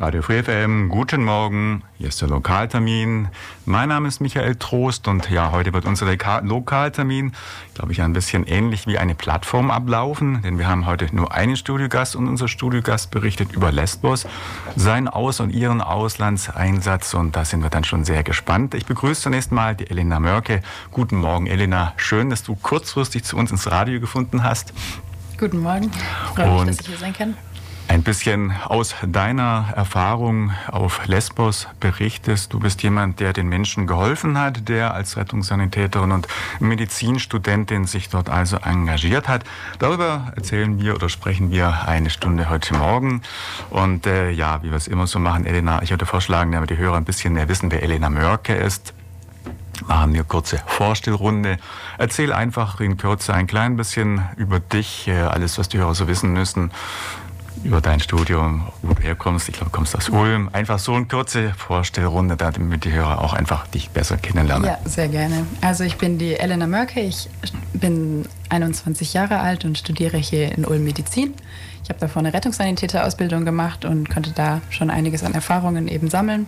Radio Free FM, guten Morgen. Hier ist der Lokaltermin. Mein Name ist Michael Trost und ja, heute wird unser Lokaltermin, glaube ich, ein bisschen ähnlich wie eine Plattform ablaufen, denn wir haben heute nur einen Studiogast und unser Studiogast berichtet über Lesbos, seinen Aus- und ihren Auslandseinsatz und da sind wir dann schon sehr gespannt. Ich begrüße zunächst mal die Elena Mörke. Guten Morgen, Elena. Schön, dass du kurzfristig zu uns ins Radio gefunden hast. Guten Morgen. Freue mich, dass ich hier sein kann ein bisschen aus deiner Erfahrung auf Lesbos berichtest. Du bist jemand, der den Menschen geholfen hat, der als Rettungssanitäterin und Medizinstudentin sich dort also engagiert hat. Darüber erzählen wir oder sprechen wir eine Stunde heute Morgen. Und äh, ja, wie wir es immer so machen, Elena, ich würde vorschlagen, damit die Hörer ein bisschen mehr wissen, wer Elena Mörke ist machen wir eine kurze Vorstellrunde. Erzähl einfach in Kürze ein klein bisschen über dich, äh, alles, was die Hörer so wissen müssen über dein Studium, wo du herkommst. Ich glaube, du kommst aus Ulm. Einfach so eine kurze Vorstellrunde, damit die Hörer auch einfach dich besser kennenlernen. Ja, sehr gerne. Also ich bin die Elena Mörke. Ich bin 21 Jahre alt und studiere hier in Ulm Medizin. Ich habe davor eine Rettungssanitäterausbildung gemacht und konnte da schon einiges an Erfahrungen eben sammeln.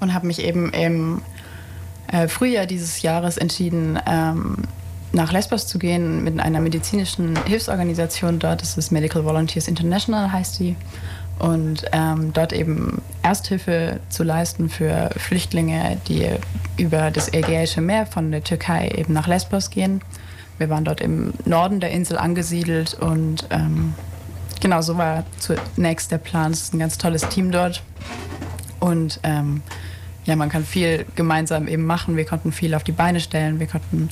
Und habe mich eben im äh, Frühjahr dieses Jahres entschieden, ähm, nach Lesbos zu gehen mit einer medizinischen Hilfsorganisation dort. Das ist Medical Volunteers International, heißt die. Und ähm, dort eben Ersthilfe zu leisten für Flüchtlinge, die über das Ägäische Meer von der Türkei eben nach Lesbos gehen. Wir waren dort im Norden der Insel angesiedelt und ähm, genau so war zunächst der Plan. Es ist ein ganz tolles Team dort. Und ähm, ja, man kann viel gemeinsam eben machen. Wir konnten viel auf die Beine stellen. Wir konnten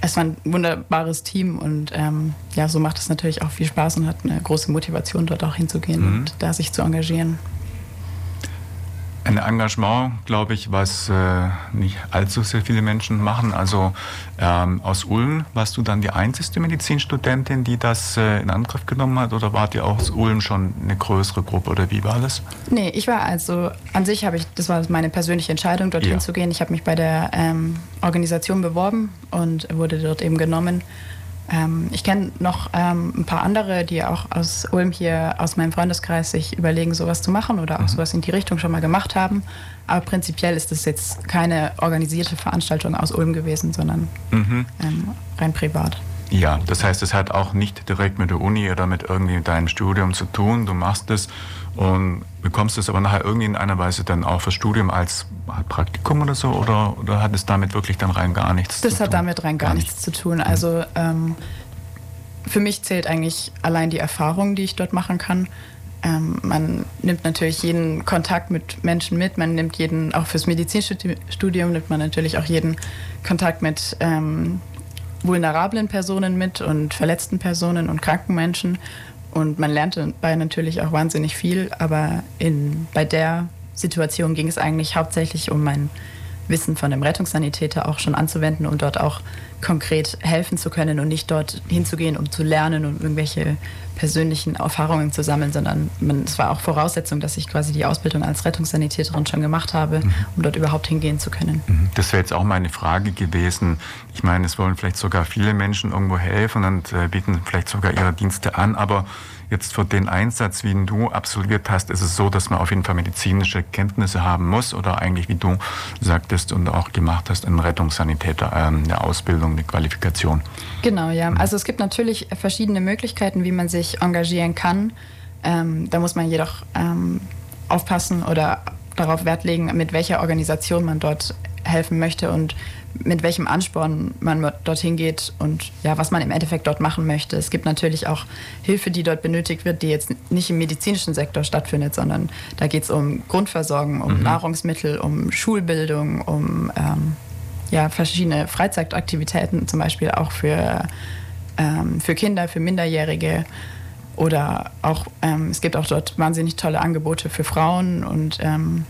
es war ein wunderbares Team und ähm, ja, so macht es natürlich auch viel Spaß und hat eine große Motivation, dort auch hinzugehen mhm. und da sich zu engagieren ein Engagement, glaube ich, was äh, nicht allzu sehr viele Menschen machen. Also ähm, aus Ulm warst du dann die einzige Medizinstudentin, die das äh, in Angriff genommen hat, oder wart ihr auch aus Ulm schon eine größere Gruppe oder wie war das? Nee, ich war also an sich habe ich, das war meine persönliche Entscheidung, dorthin ja. zu gehen. Ich habe mich bei der ähm, Organisation beworben und wurde dort eben genommen. Ähm, ich kenne noch ähm, ein paar andere, die auch aus Ulm hier, aus meinem Freundeskreis, sich überlegen, sowas zu machen oder auch mhm. sowas in die Richtung schon mal gemacht haben. Aber prinzipiell ist das jetzt keine organisierte Veranstaltung aus Ulm gewesen, sondern mhm. ähm, rein privat. Ja, das heißt, es hat auch nicht direkt mit der Uni oder mit irgendwie deinem Studium zu tun. Du machst es und bekommst es aber nachher irgendwie in einer Weise dann auch fürs Studium als Praktikum oder so? Oder, oder hat es damit wirklich dann rein gar nichts das zu tun? Das hat damit rein gar, gar nichts zu tun. Also ähm, für mich zählt eigentlich allein die Erfahrung, die ich dort machen kann. Ähm, man nimmt natürlich jeden Kontakt mit Menschen mit, man nimmt jeden, auch fürs Medizinstudium nimmt man natürlich auch jeden Kontakt mit ähm, vulnerablen Personen mit und verletzten Personen und kranken Menschen. Und man lernt dabei natürlich auch wahnsinnig viel, aber in, bei der Situation ging es eigentlich hauptsächlich um mein Wissen von dem Rettungssanitäter auch schon anzuwenden und dort auch konkret helfen zu können und nicht dort hinzugehen, um zu lernen und irgendwelche persönlichen Erfahrungen zu sammeln, sondern es war auch Voraussetzung, dass ich quasi die Ausbildung als Rettungssanitäterin schon gemacht habe, mhm. um dort überhaupt hingehen zu können. Mhm. Das wäre jetzt auch meine Frage gewesen. Ich meine, es wollen vielleicht sogar viele Menschen irgendwo helfen und äh, bieten vielleicht sogar ihre Dienste an, aber Jetzt für den Einsatz, wie du absolviert hast, ist es so, dass man auf jeden Fall medizinische Kenntnisse haben muss oder eigentlich, wie du sagtest und auch gemacht hast, ein Rettungssanitäter, ähm, eine Ausbildung, eine Qualifikation. Genau, ja. Also es gibt natürlich verschiedene Möglichkeiten, wie man sich engagieren kann. Ähm, da muss man jedoch ähm, aufpassen oder darauf Wert legen, mit welcher Organisation man dort helfen möchte und mit welchem Ansporn man dorthin geht und ja, was man im Endeffekt dort machen möchte. Es gibt natürlich auch Hilfe, die dort benötigt wird, die jetzt nicht im medizinischen Sektor stattfindet, sondern da geht es um Grundversorgung, um mhm. Nahrungsmittel, um Schulbildung, um ähm, ja, verschiedene Freizeitaktivitäten, zum Beispiel auch für, ähm, für Kinder, für Minderjährige. Oder auch, ähm, es gibt auch dort wahnsinnig tolle Angebote für Frauen und ähm,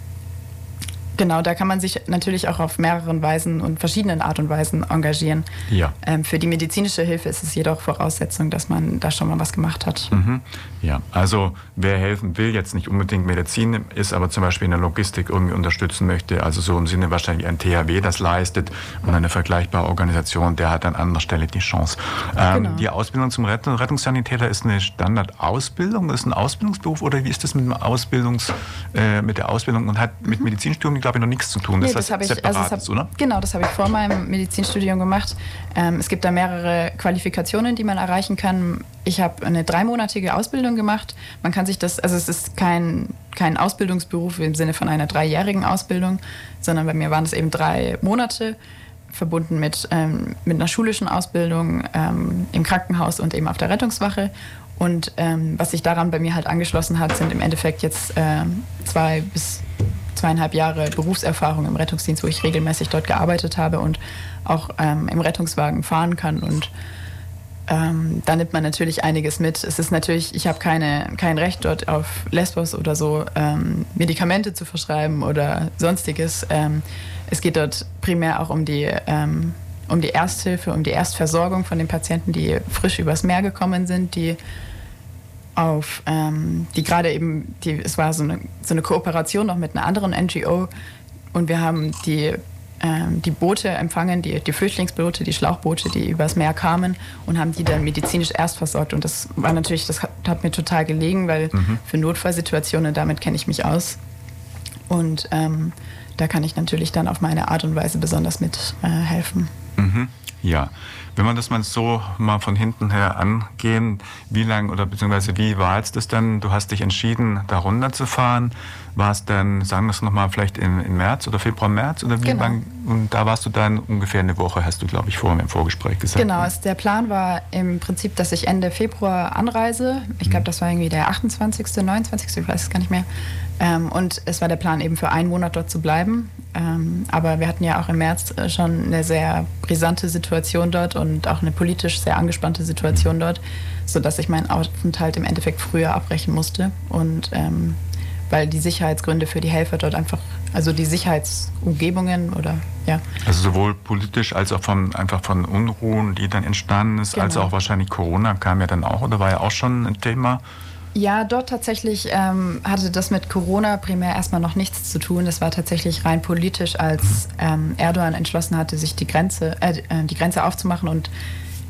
Genau, da kann man sich natürlich auch auf mehreren Weisen und verschiedenen Art und Weisen engagieren. Ja. Ähm, für die medizinische Hilfe ist es jedoch Voraussetzung, dass man da schon mal was gemacht hat. Mhm. Ja, also wer helfen will, jetzt nicht unbedingt Medizin ist, aber zum Beispiel in der Logistik irgendwie unterstützen möchte, also so im Sinne wahrscheinlich ein THW das leistet und eine vergleichbare Organisation, der hat an anderer Stelle die Chance. Ähm, Genau. Die Ausbildung zum Rett Rettungssanitäter ist eine Standardausbildung, ist ein Ausbildungsberuf oder wie ist das mit, dem Ausbildungs, äh, mit der Ausbildung und hat mit Medizinstudium, glaube ich, noch nichts zu tun. Nee, Das das heißt habe ich, separat also das hab, oder? Genau, das habe ich vor meinem Medizinstudium gemacht. Ähm, es gibt da mehrere Qualifikationen, die man erreichen kann. Ich habe eine dreimonatige Ausbildung gemacht. Man kann sich das, also es ist kein, kein Ausbildungsberuf im Sinne von einer dreijährigen Ausbildung, sondern bei mir waren es eben drei Monate verbunden mit, ähm, mit einer schulischen Ausbildung ähm, im Krankenhaus und eben auf der Rettungswache. Und ähm, was sich daran bei mir halt angeschlossen hat, sind im Endeffekt jetzt ähm, zwei bis zweieinhalb Jahre Berufserfahrung im Rettungsdienst, wo ich regelmäßig dort gearbeitet habe und auch ähm, im Rettungswagen fahren kann. Und ähm, da nimmt man natürlich einiges mit. Es ist natürlich, ich habe keine, kein Recht dort auf Lesbos oder so ähm, Medikamente zu verschreiben oder sonstiges. Ähm, es geht dort primär auch um die, ähm, um die Ersthilfe, um die Erstversorgung von den Patienten, die frisch übers Meer gekommen sind, die auf, ähm, die gerade eben, die, es war so eine, so eine Kooperation noch mit einer anderen NGO und wir haben die, ähm, die Boote empfangen, die, die Flüchtlingsboote, die Schlauchboote, die übers Meer kamen und haben die dann medizinisch erst versorgt. Und das war natürlich, das hat, hat mir total gelegen, weil für Notfallsituationen, damit kenne ich mich aus. Und ähm, da kann ich natürlich dann auf meine Art und Weise besonders mit äh, helfen. Mhm. Ja, wenn wir das mal so mal von hinten her angehen, wie lang oder beziehungsweise wie war jetzt das dann? Du hast dich entschieden, da runterzufahren. War es dann, sagen wir es nochmal, vielleicht im, im März oder Februar, März oder wie Genau. lang? Und da warst du dann ungefähr eine Woche, hast du, glaube ich, vorhin im Vorgespräch gesagt. Genau, es, der Plan war im Prinzip, dass ich Ende Februar anreise. Ich glaube, das war irgendwie der 28., 29., ich weiß es gar nicht mehr. Ähm, und es war der Plan, eben für einen Monat dort zu bleiben. Ähm, aber wir hatten ja auch im März äh, schon eine sehr brisante Situation dort und auch eine politisch sehr angespannte Situation dort, sodass ich meinen Aufenthalt im Endeffekt früher abbrechen musste. Und ähm, weil die Sicherheitsgründe für die Helfer dort einfach, also die Sicherheitsumgebungen oder ja, Also sowohl politisch als auch von, einfach von Unruhen, die dann entstanden ist, als Genau. auch wahrscheinlich Corona kam ja dann auch oder war ja auch schon ein Thema. Ja, dort tatsächlich ähm, hatte das mit Corona primär erstmal noch nichts zu tun. Das war tatsächlich rein politisch, als ähm, Erdogan entschlossen hatte, sich die Grenze, äh, äh, die Grenze aufzumachen und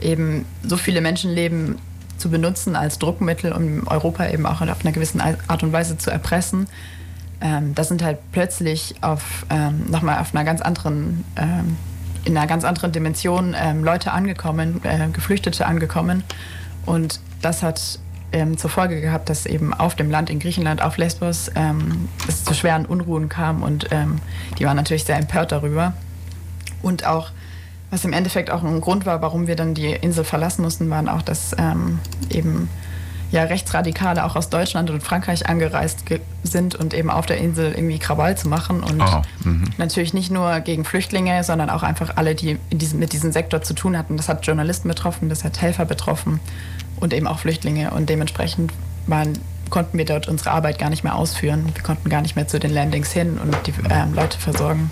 eben so viele Menschenleben zu benutzen als Druckmittel, um Europa eben auch auf einer gewissen Art und Weise zu erpressen. Ähm, da sind halt plötzlich auf ähm, nochmal auf einer ganz anderen, ähm, in einer ganz anderen Dimension ähm, Leute angekommen, äh, Geflüchtete angekommen. Und das hat ähm, zur Folge gehabt, dass eben auf dem Land in Griechenland, auf Lesbos, ähm, es zu schweren Unruhen kam und die waren natürlich sehr empört darüber. Und auch, was im Endeffekt auch ein Grund war, warum wir dann die Insel verlassen mussten, waren auch, dass ähm, eben ja, Rechtsradikale auch aus Deutschland und Frankreich angereist ge- sind und eben auf der Insel irgendwie Krawall zu machen. Und Oh, natürlich nicht nur gegen Flüchtlinge, sondern auch einfach alle, die diesem, mit diesem Sektor zu tun hatten. Das hat Journalisten betroffen, das hat Helfer betroffen und eben auch Flüchtlinge. Und dementsprechend waren, konnten wir dort unsere Arbeit gar nicht mehr ausführen. Wir konnten gar nicht mehr zu den Landings hin und die ähm, Leute versorgen.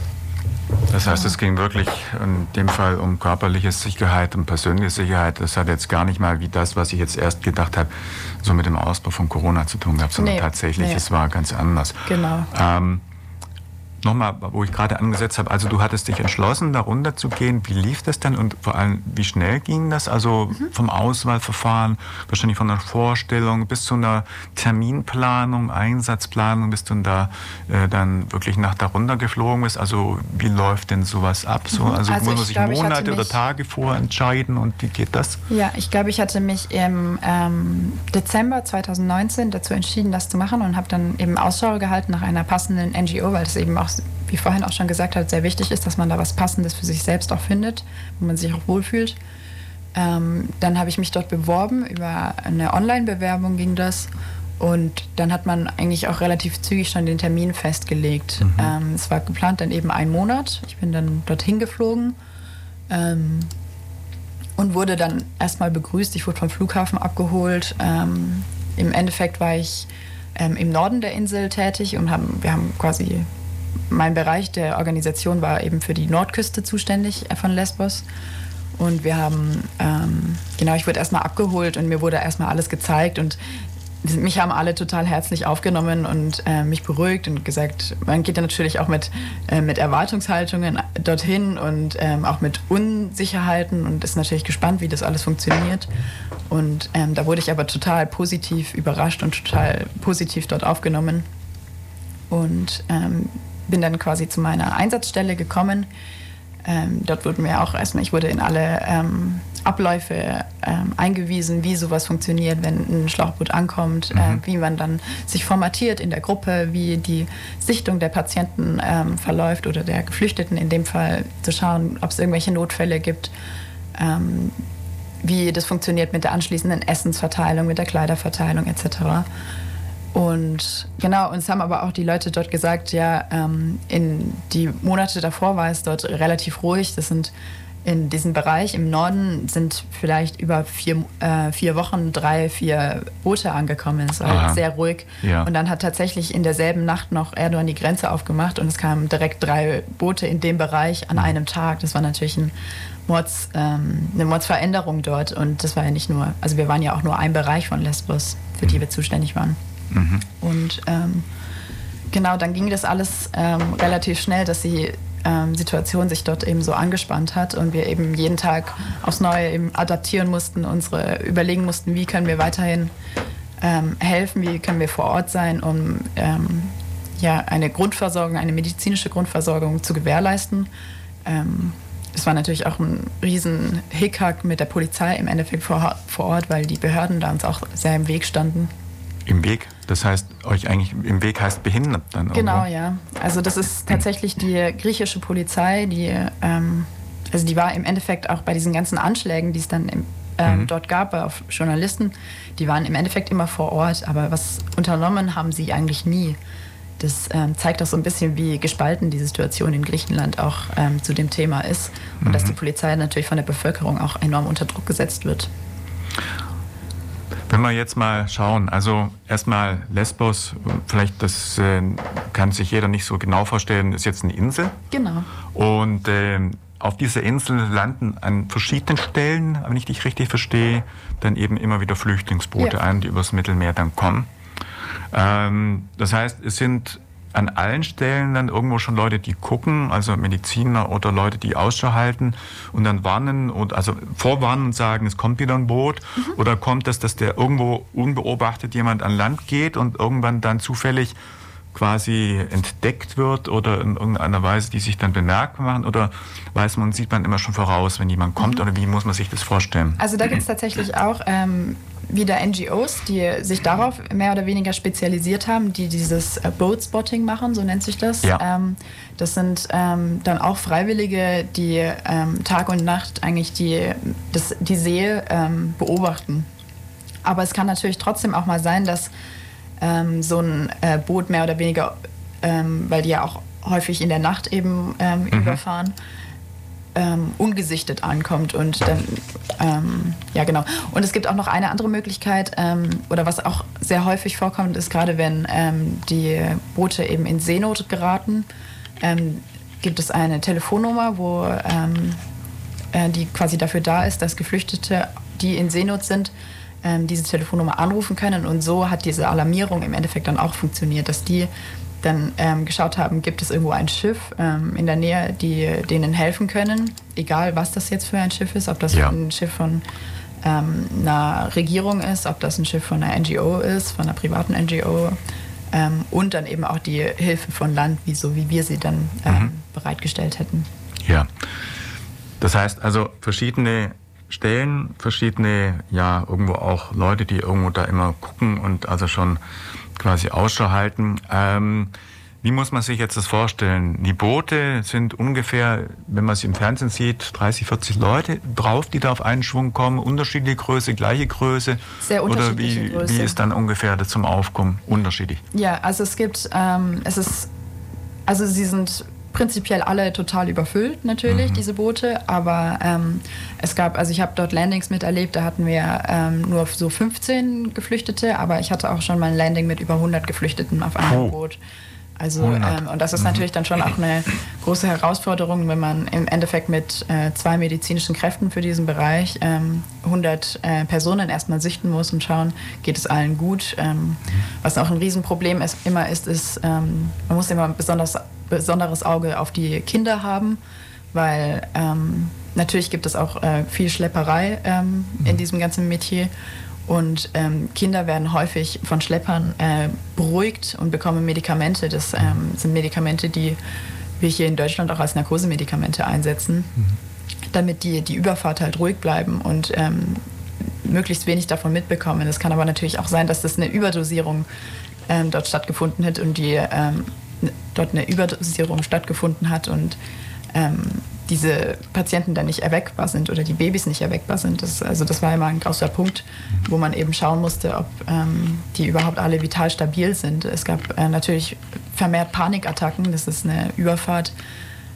Das heißt, es ging wirklich in dem Fall um körperliche Sicherheit und persönliche Sicherheit. Das hat jetzt gar nicht mal wie das, was ich jetzt erst gedacht habe, so mit dem Ausbruch von Corona zu tun gehabt, sondern Nee, tatsächlich, nee. es war ganz anders. Genau. Ähm, Nochmal, wo ich gerade angesetzt habe, also du hattest dich entschlossen, da runter zu gehen. Wie lief das denn und vor allem, wie schnell ging das? Also Mhm. vom Auswahlverfahren, wahrscheinlich von der Vorstellung bis zu einer Terminplanung, Einsatzplanung, bis du da äh, dann wirklich nach da runter geflogen bist. Also wie läuft denn sowas ab? So, Mhm. also, Also muss man ich sich hatte Monate oder Tage vorher entscheiden und wie geht das? Ja, ich glaube, ich hatte mich im ähm, Dezember 2019 dazu entschieden, das zu machen und habe dann eben Ausschau gehalten nach einer passenden NGO, weil es eben auch, wie vorhin auch schon gesagt hat, sehr wichtig ist, dass man da was Passendes für sich selbst auch findet, wo man sich auch wohlfühlt. Ähm, dann habe ich mich dort beworben, über eine Online-Bewerbung ging das. Und dann hat man eigentlich auch relativ zügig schon den Termin festgelegt. Ähm, es war geplant dann eben ein Monat. Ich bin dann dorthin geflogen. Ähm, und wurde dann erstmal begrüßt. Ich wurde vom Flughafen abgeholt. Ähm, Im Endeffekt war ich ähm, im Norden der Insel tätig und haben, wir haben quasi mein Bereich der Organisation war eben für die Nordküste zuständig von Lesbos. Und wir haben, ähm, genau, ich wurde erstmal abgeholt und mir wurde erstmal alles gezeigt und mich haben alle total herzlich aufgenommen und äh, mich beruhigt und gesagt, man geht ja natürlich auch mit, äh, mit Erwartungshaltungen dorthin und ähm, auch mit Unsicherheiten und ist natürlich gespannt, wie das alles funktioniert. Und ähm, da wurde ich aber total positiv überrascht und total positiv dort aufgenommen und ähm, bin dann quasi zu meiner Einsatzstelle gekommen ähm, dort wurden mir auch erstmal, ich wurde in alle ähm, Abläufe ähm, eingewiesen, wie sowas funktioniert, wenn ein Schlauchboot ankommt, äh, mhm. äh, wie man dann sich formatiert in der Gruppe, wie die Sichtung der Patienten ähm, verläuft oder der Geflüchteten in dem Fall, zu schauen, ob es irgendwelche Notfälle gibt ähm, wie das funktioniert mit der anschließenden Essensverteilung, mit der Kleiderverteilung etc. Und genau, uns haben aber auch die Leute dort gesagt, ja, ähm, in die Monate davor war es dort relativ ruhig. Das sind in diesem Bereich im Norden sind vielleicht über vier, äh, vier Wochen drei, vier Boote angekommen. Es war Aha. sehr ruhig. Ja. Und dann hat tatsächlich in derselben Nacht noch Erdogan die Grenze aufgemacht und es kamen direkt drei Boote in dem Bereich an mhm. einem Tag. Das war natürlich ein Mords, ähm, eine Mordsveränderung dort. Und das war ja nicht nur, also wir waren ja auch nur ein Bereich von Lesbos, für die mhm. wir zuständig waren. Mhm. Und ähm, genau, dann ging das alles ähm, relativ schnell, dass die ähm, Situation sich dort eben so angespannt hat und wir eben jeden Tag aufs Neue eben adaptieren mussten, unsere überlegen mussten, wie können wir weiterhin ähm, helfen, wie können wir vor Ort sein, um ähm, ja, eine Grundversorgung, eine medizinische Grundversorgung zu gewährleisten. Ähm, es war natürlich auch ein riesen Hickhack mit der Polizei im Endeffekt vor, vor Ort, weil die Behörden da uns auch sehr im Weg standen. Im Weg? Das heißt, euch eigentlich im Weg heißt behindert dann? Genau, ja. Also das ist tatsächlich die griechische Polizei, die, ähm, also die war im Endeffekt auch bei diesen ganzen Anschlägen, die es dann im, ähm, mhm. dort gab auf Journalisten, die waren im Endeffekt immer vor Ort, aber was unternommen haben sie eigentlich nie. Das ähm, zeigt auch so ein bisschen, wie gespalten die Situation in Griechenland auch ähm, zu dem Thema ist und mhm. dass die Polizei natürlich von der Bevölkerung auch enorm unter Druck gesetzt wird. Wenn wir jetzt mal schauen, also erstmal Lesbos, vielleicht das äh, kann sich jeder nicht so genau vorstellen, ist jetzt eine Insel. Genau. Und äh, auf dieser Insel landen an verschiedenen Stellen, wenn ich dich richtig verstehe, dann eben immer wieder Flüchtlingsboote ja. ein, die übers Mittelmeer dann kommen. Ähm, das heißt, es sind an allen Stellen dann irgendwo schon Leute, die gucken, also Mediziner oder Leute, die Ausschau halten und dann warnen und also vorwarnen und sagen, es kommt wieder ein Boot mhm. oder kommt es, dass der irgendwo unbeobachtet jemand an Land geht und irgendwann dann zufällig quasi entdeckt wird oder in irgendeiner Weise, die sich dann bemerkbar machen? Oder weiß man, sieht man immer schon voraus, wenn jemand kommt? Mhm. Oder wie muss man sich das vorstellen? Also da gibt es tatsächlich auch ähm, wieder NGOs, die sich darauf mehr oder weniger spezialisiert haben, die dieses äh, Boat Spotting machen, so nennt sich das. Ja. Ähm, das sind ähm, dann auch Freiwillige, die ähm, Tag und Nacht eigentlich die, das, die See ähm, beobachten. Aber es kann natürlich trotzdem auch mal sein, dass ähm, so ein äh, Boot mehr oder weniger, ähm, weil die ja auch häufig in der Nacht eben mhm. überfahren, ähm, ungesichtet ankommt und dann, ähm, ja genau. Und es gibt auch noch eine andere Möglichkeit, ähm, oder was auch sehr häufig vorkommt, ist gerade wenn die Boote eben in Seenot geraten, gibt es eine Telefonnummer, wo äh, die quasi dafür da ist, dass Geflüchtete, die in Seenot sind, ähm, diese Telefonnummer anrufen können. Und so hat diese Alarmierung im Endeffekt dann auch funktioniert, dass die dann ähm, geschaut haben, gibt es irgendwo ein Schiff ähm, in der Nähe, die denen helfen können, egal was das jetzt für ein Schiff ist, ob das ja. ein Schiff von ähm, einer Regierung ist, ob das ein Schiff von einer NGO ist, von einer privaten NGO ähm, und dann eben auch die Hilfe von Land, wie so wie wir sie dann ähm, mhm. bereitgestellt hätten. Ja, das heißt also verschiedene Stellen, verschiedene, ja, irgendwo auch Leute, die irgendwo da immer gucken und also schon quasi Ausschau halten. Ähm, wie muss man sich jetzt das vorstellen? Die Boote sind ungefähr, wenn man sie im Fernsehen sieht, 30, 40 Leute drauf, die da auf einen Schwung kommen. Unterschiedliche Größe, gleiche Größe? Sehr unterschiedliche Oder wie, Größe. wie ist dann ungefähr zum Aufkommen? Unterschiedlich? Ja, also es gibt, ähm, es ist, also sie sind prinzipiell alle total überfüllt natürlich, mhm. diese Boote. Aber ähm, es gab, also ich habe dort Landings miterlebt, da hatten wir ähm, nur so 15 Geflüchtete, aber ich hatte auch schon mal ein Landing mit über 100 Geflüchteten auf einem oh. Boot. Also ähm, und das ist mhm. natürlich dann schon auch eine große Herausforderung, wenn man im Endeffekt mit äh, zwei medizinischen Kräften für diesen Bereich ähm, 100 äh, Personen erstmal sichten muss und schauen, geht es allen gut. Ähm, mhm. Was auch ein Riesenproblem ist, immer ist, ist ähm, man muss immer ein besonders, besonderes Auge auf die Kinder haben, weil ähm, natürlich gibt es auch äh, viel Schlepperei ähm, mhm. in diesem ganzen Metier. Und ähm, Kinder werden häufig von Schleppern äh, beruhigt und bekommen Medikamente. Das ähm, sind Medikamente, die wir hier in Deutschland auch als Narkosemedikamente einsetzen, mhm. damit die, die Überfahrt halt ruhig bleiben und ähm, möglichst wenig davon mitbekommen. Es kann aber natürlich auch sein, dass das eine Überdosierung ähm, dort stattgefunden hat und die ähm, dort eine Überdosierung stattgefunden hat und ähm, diese Patienten dann nicht erweckbar sind oder die Babys nicht erweckbar sind. Das, also das war immer ein großer Punkt, wo man eben schauen musste, ob ähm, die überhaupt alle vital stabil sind. Es gab äh, natürlich vermehrt Panikattacken. Das ist eine Überfahrt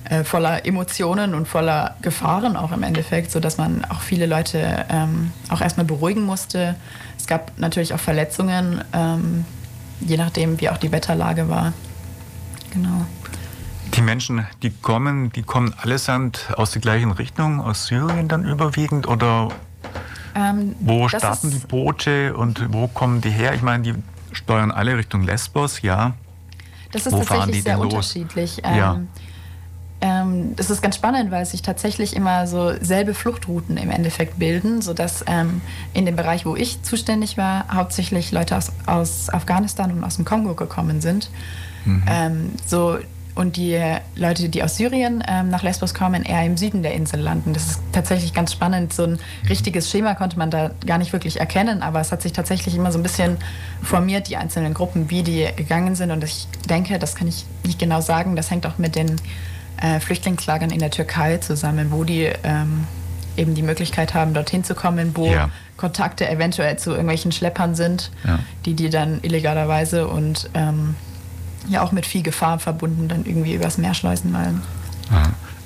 äh, voller Emotionen und voller Gefahren auch im Endeffekt, sodass man auch viele Leute ähm, auch erstmal beruhigen musste. Es gab natürlich auch Verletzungen, ähm, je nachdem, wie auch die Wetterlage war. Genau. Die Menschen, die kommen, die kommen allesamt aus der gleichen Richtung, aus Syrien dann überwiegend oder ähm, wo starten die Boote und wo kommen die her? Ich meine, die steuern alle Richtung Lesbos, ja. Das ist wo tatsächlich sehr unterschiedlich. Ähm, ja. Ähm, das ist ganz spannend, weil sich tatsächlich immer so selbe Fluchtrouten im Endeffekt bilden, sodass ähm, in dem Bereich, wo ich zuständig war, hauptsächlich Leute aus, aus Afghanistan und aus dem Kongo gekommen sind. Mhm. Ähm, so und die Leute, die aus Syrien ähm, nach Lesbos kommen, eher im Süden der Insel landen. Das ist tatsächlich ganz spannend. So ein richtiges Schema konnte man da gar nicht wirklich erkennen, aber es hat sich tatsächlich immer so ein bisschen formiert, die einzelnen Gruppen, wie die gegangen sind. Und ich denke, das kann ich nicht genau sagen, das hängt auch mit den äh, Flüchtlingslagern in der Türkei zusammen, wo die ähm, eben die Möglichkeit haben, dorthin zu kommen, wo ja. Kontakte eventuell zu irgendwelchen Schleppern sind, ja. die die dann illegalerweise und ähm, ja auch mit viel Gefahr verbunden dann irgendwie übers Meer schleusen wollen.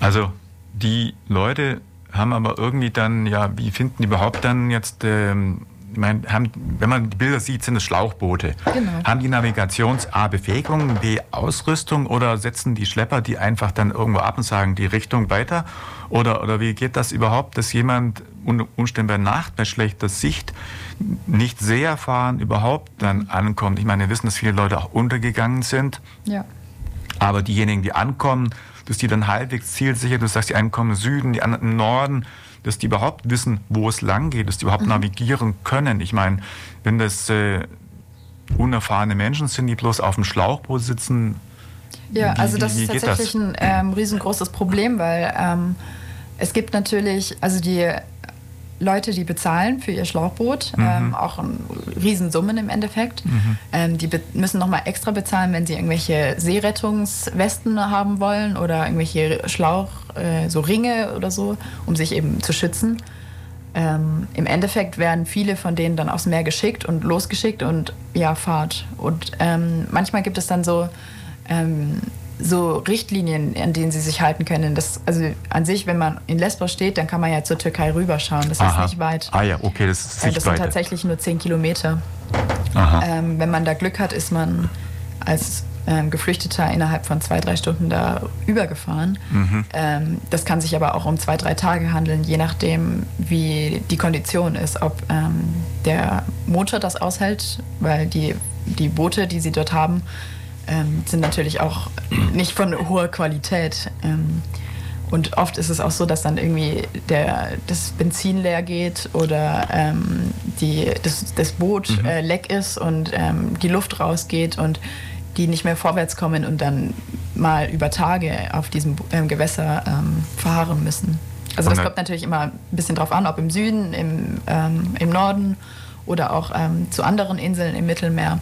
Also die Leute haben aber irgendwie dann, ja, wie finden die überhaupt dann jetzt, ähm, ich meine, haben, wenn man die Bilder sieht, sind es Schlauchboote. Genau. Haben die Navigations A Befähigung, B Ausrüstung oder setzen die Schlepper die einfach dann irgendwo ab und sagen die Richtung weiter? Oder, oder wie geht das überhaupt, dass jemand Umständen bei Nacht, bei schlechter Sicht, nicht sehr erfahren überhaupt dann ankommt. Ich meine, wir wissen, dass viele Leute auch untergegangen sind. Ja. Aber diejenigen, die ankommen, dass die dann halbwegs zielsicher, du sagst, die einen kommen im Süden, die anderen im Norden, dass die überhaupt wissen, wo es lang geht, dass die überhaupt mhm. navigieren können. Ich meine, wenn das äh, unerfahrene Menschen sind, die bloß auf dem Schlauchboot sitzen. Ja, wie, also das wie, wie ist tatsächlich das? ein ähm, riesengroßes Problem, weil ähm, es gibt natürlich, also die Leute, die bezahlen für ihr Schlauchboot, mhm. ähm, auch Riesensummen im Endeffekt. Mhm. Ähm, die müssen nochmal extra bezahlen, wenn sie irgendwelche Seerettungswesten haben wollen oder irgendwelche Schlauch, äh, so Ringe oder so, um sich eben zu schützen. Ähm, Im Endeffekt werden viele von denen dann aufs Meer geschickt und losgeschickt und ja, Fahrt. Und ähm, manchmal gibt es dann so ähm, so Richtlinien, an denen sie sich halten können. Das, also an sich, wenn man in Lesbos steht, dann kann man ja zur Türkei rüberschauen. Das Aha. ist nicht weit. Ah ja, okay, das ist nicht Das sind tatsächlich nur zehn Kilometer. Ähm, wenn man da Glück hat, ist man als ähm, Geflüchteter innerhalb von zwei, drei Stunden da übergefahren. Mhm. Ähm, das kann sich aber auch um zwei, drei Tage handeln, je nachdem, wie die Kondition ist, ob ähm, der Motor das aushält, weil die, die Boote, die sie dort haben, ähm, sind natürlich auch nicht von hoher Qualität. Ähm, und oft ist es auch so, dass dann irgendwie der, das Benzin leer geht oder ähm, die, das, das Boot mhm. äh, leck ist und ähm, die Luft rausgeht und die nicht mehr vorwärts kommen und dann mal über Tage auf diesem ähm, Gewässer ähm, fahren müssen. Also das kommt natürlich immer ein bisschen drauf an, ob im Süden, im, ähm, im Norden oder auch zu anderen Inseln im Mittelmeer.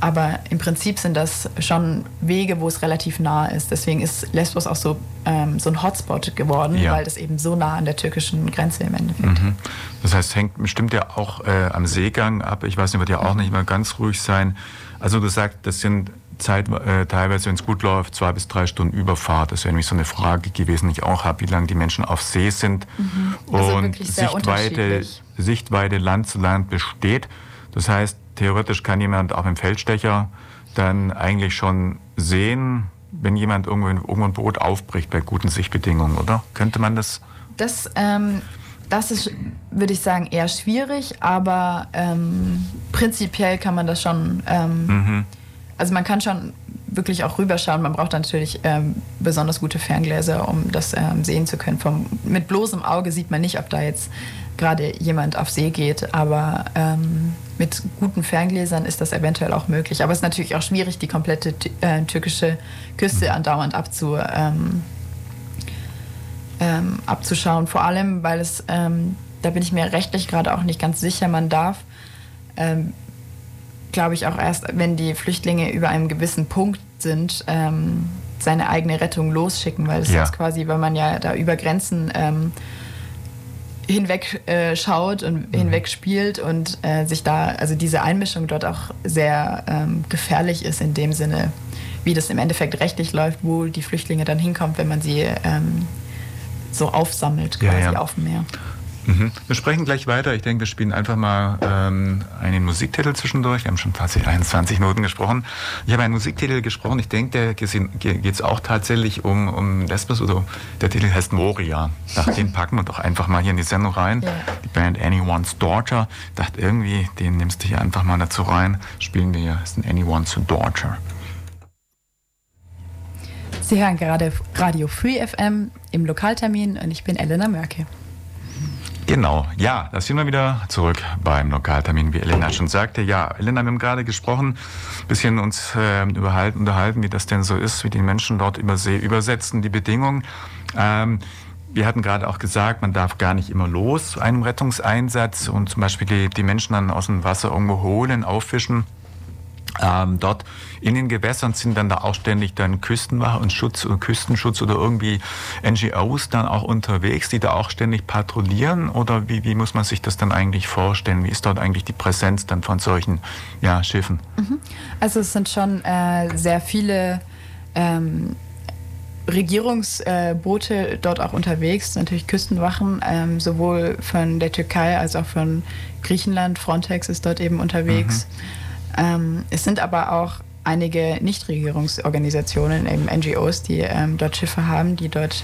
Aber im Prinzip sind das schon Wege, wo es relativ nah ist. Deswegen ist Lesbos auch so, ähm, so ein Hotspot geworden, ja. weil das eben so nah an der türkischen Grenze im Endeffekt. Mhm. Das heißt, hängt bestimmt ja auch äh, am Seegang ab. Ich weiß nicht, wird ja auch nicht mal ganz ruhig sein. Also du sagst, das sind Zeit, äh, teilweise, wenn es gut läuft, zwei bis drei Stunden Überfahrt. Das wäre nämlich so eine Frage gewesen, die ich auch habe, wie lange die Menschen auf See sind. Mhm. Also und Sichtweite, Sichtweite Land zu Land besteht. Das heißt, theoretisch kann jemand auch im Feldstecher dann eigentlich schon sehen, wenn jemand irgendwo, irgendwo ein Boot aufbricht bei guten Sichtbedingungen, oder? Könnte man das? Das, ähm, das ist, würde ich sagen, eher schwierig, aber ähm, prinzipiell kann man das schon. Ähm, mhm. Also man kann schon wirklich auch rüberschauen. Man braucht natürlich ähm, besonders gute Ferngläser, um das ähm, sehen zu können. Vom, mit bloßem Auge sieht man nicht, ob da jetzt gerade jemand auf See geht, aber ähm, mit guten Ferngläsern ist das eventuell auch möglich. Aber es ist natürlich auch schwierig, die komplette äh, türkische Küste andauernd abzu, ähm, ähm, abzuschauen. Vor allem, weil es, ähm, da bin ich mir rechtlich gerade auch nicht ganz sicher, man darf glaube ich, auch erst, wenn die Flüchtlinge über einem gewissen Punkt sind, ähm, seine eigene Rettung losschicken, weil es ja. ist quasi, weil man ja da über Grenzen ähm, hinweg äh, schaut und mhm. hinweg spielt und äh, sich da, also diese Einmischung dort auch sehr ähm, gefährlich ist in dem Sinne, wie das im Endeffekt rechtlich läuft, wo die Flüchtlinge dann hinkommen, wenn man sie ähm, so aufsammelt quasi ja, ja. auf dem Meer. Mhm. Wir sprechen gleich weiter. Ich denke, wir spielen einfach mal ähm, einen Musiktitel zwischendurch. Wir haben schon fast 21 Minuten gesprochen. Ich habe einen Musiktitel gesprochen. Ich denke, da geht es auch tatsächlich um, um Lesbos. Oder der Titel heißt Moria. Dachte, den packen wir doch einfach mal hier in die Sendung rein. Ja. Die Band Anyone's Daughter. Dachte irgendwie, den nimmst du hier einfach mal dazu rein. Spielen wir hier. Das ist ein Anyone's Daughter. Sie hören gerade Radio Free FM im Lokaltermin und ich bin Elena Mörke. Genau, ja, da sind wir wieder zurück beim Lokaltermin, wie Elena schon sagte. Ja, Elena, wir haben gerade gesprochen, bisschen uns äh, unterhalten, wie das denn so ist, wie die Menschen dort über See übersetzen, die Bedingungen. Ähm, wir hatten gerade auch gesagt, man darf gar nicht immer los zu einem Rettungseinsatz und zum Beispiel die, die Menschen dann aus dem Wasser irgendwo holen, auffischen. Ähm, dort in den Gewässern sind dann da auch ständig dann Küstenwache und Schutz und Küstenschutz oder irgendwie NGOs dann auch unterwegs, die da auch ständig patrouillieren oder wie, wie muss man sich das dann eigentlich vorstellen? Wie ist dort eigentlich die Präsenz dann von solchen ja, Schiffen? Mhm. Also es sind schon äh, sehr viele ähm, Regierungsboote äh, dort auch unterwegs, natürlich Küstenwachen, ähm, sowohl von der Türkei als auch von Griechenland. Frontex ist dort eben unterwegs. Mhm. Ähm, es sind aber auch einige Nichtregierungsorganisationen, eben NGOs, die ähm, dort Schiffe haben, die dort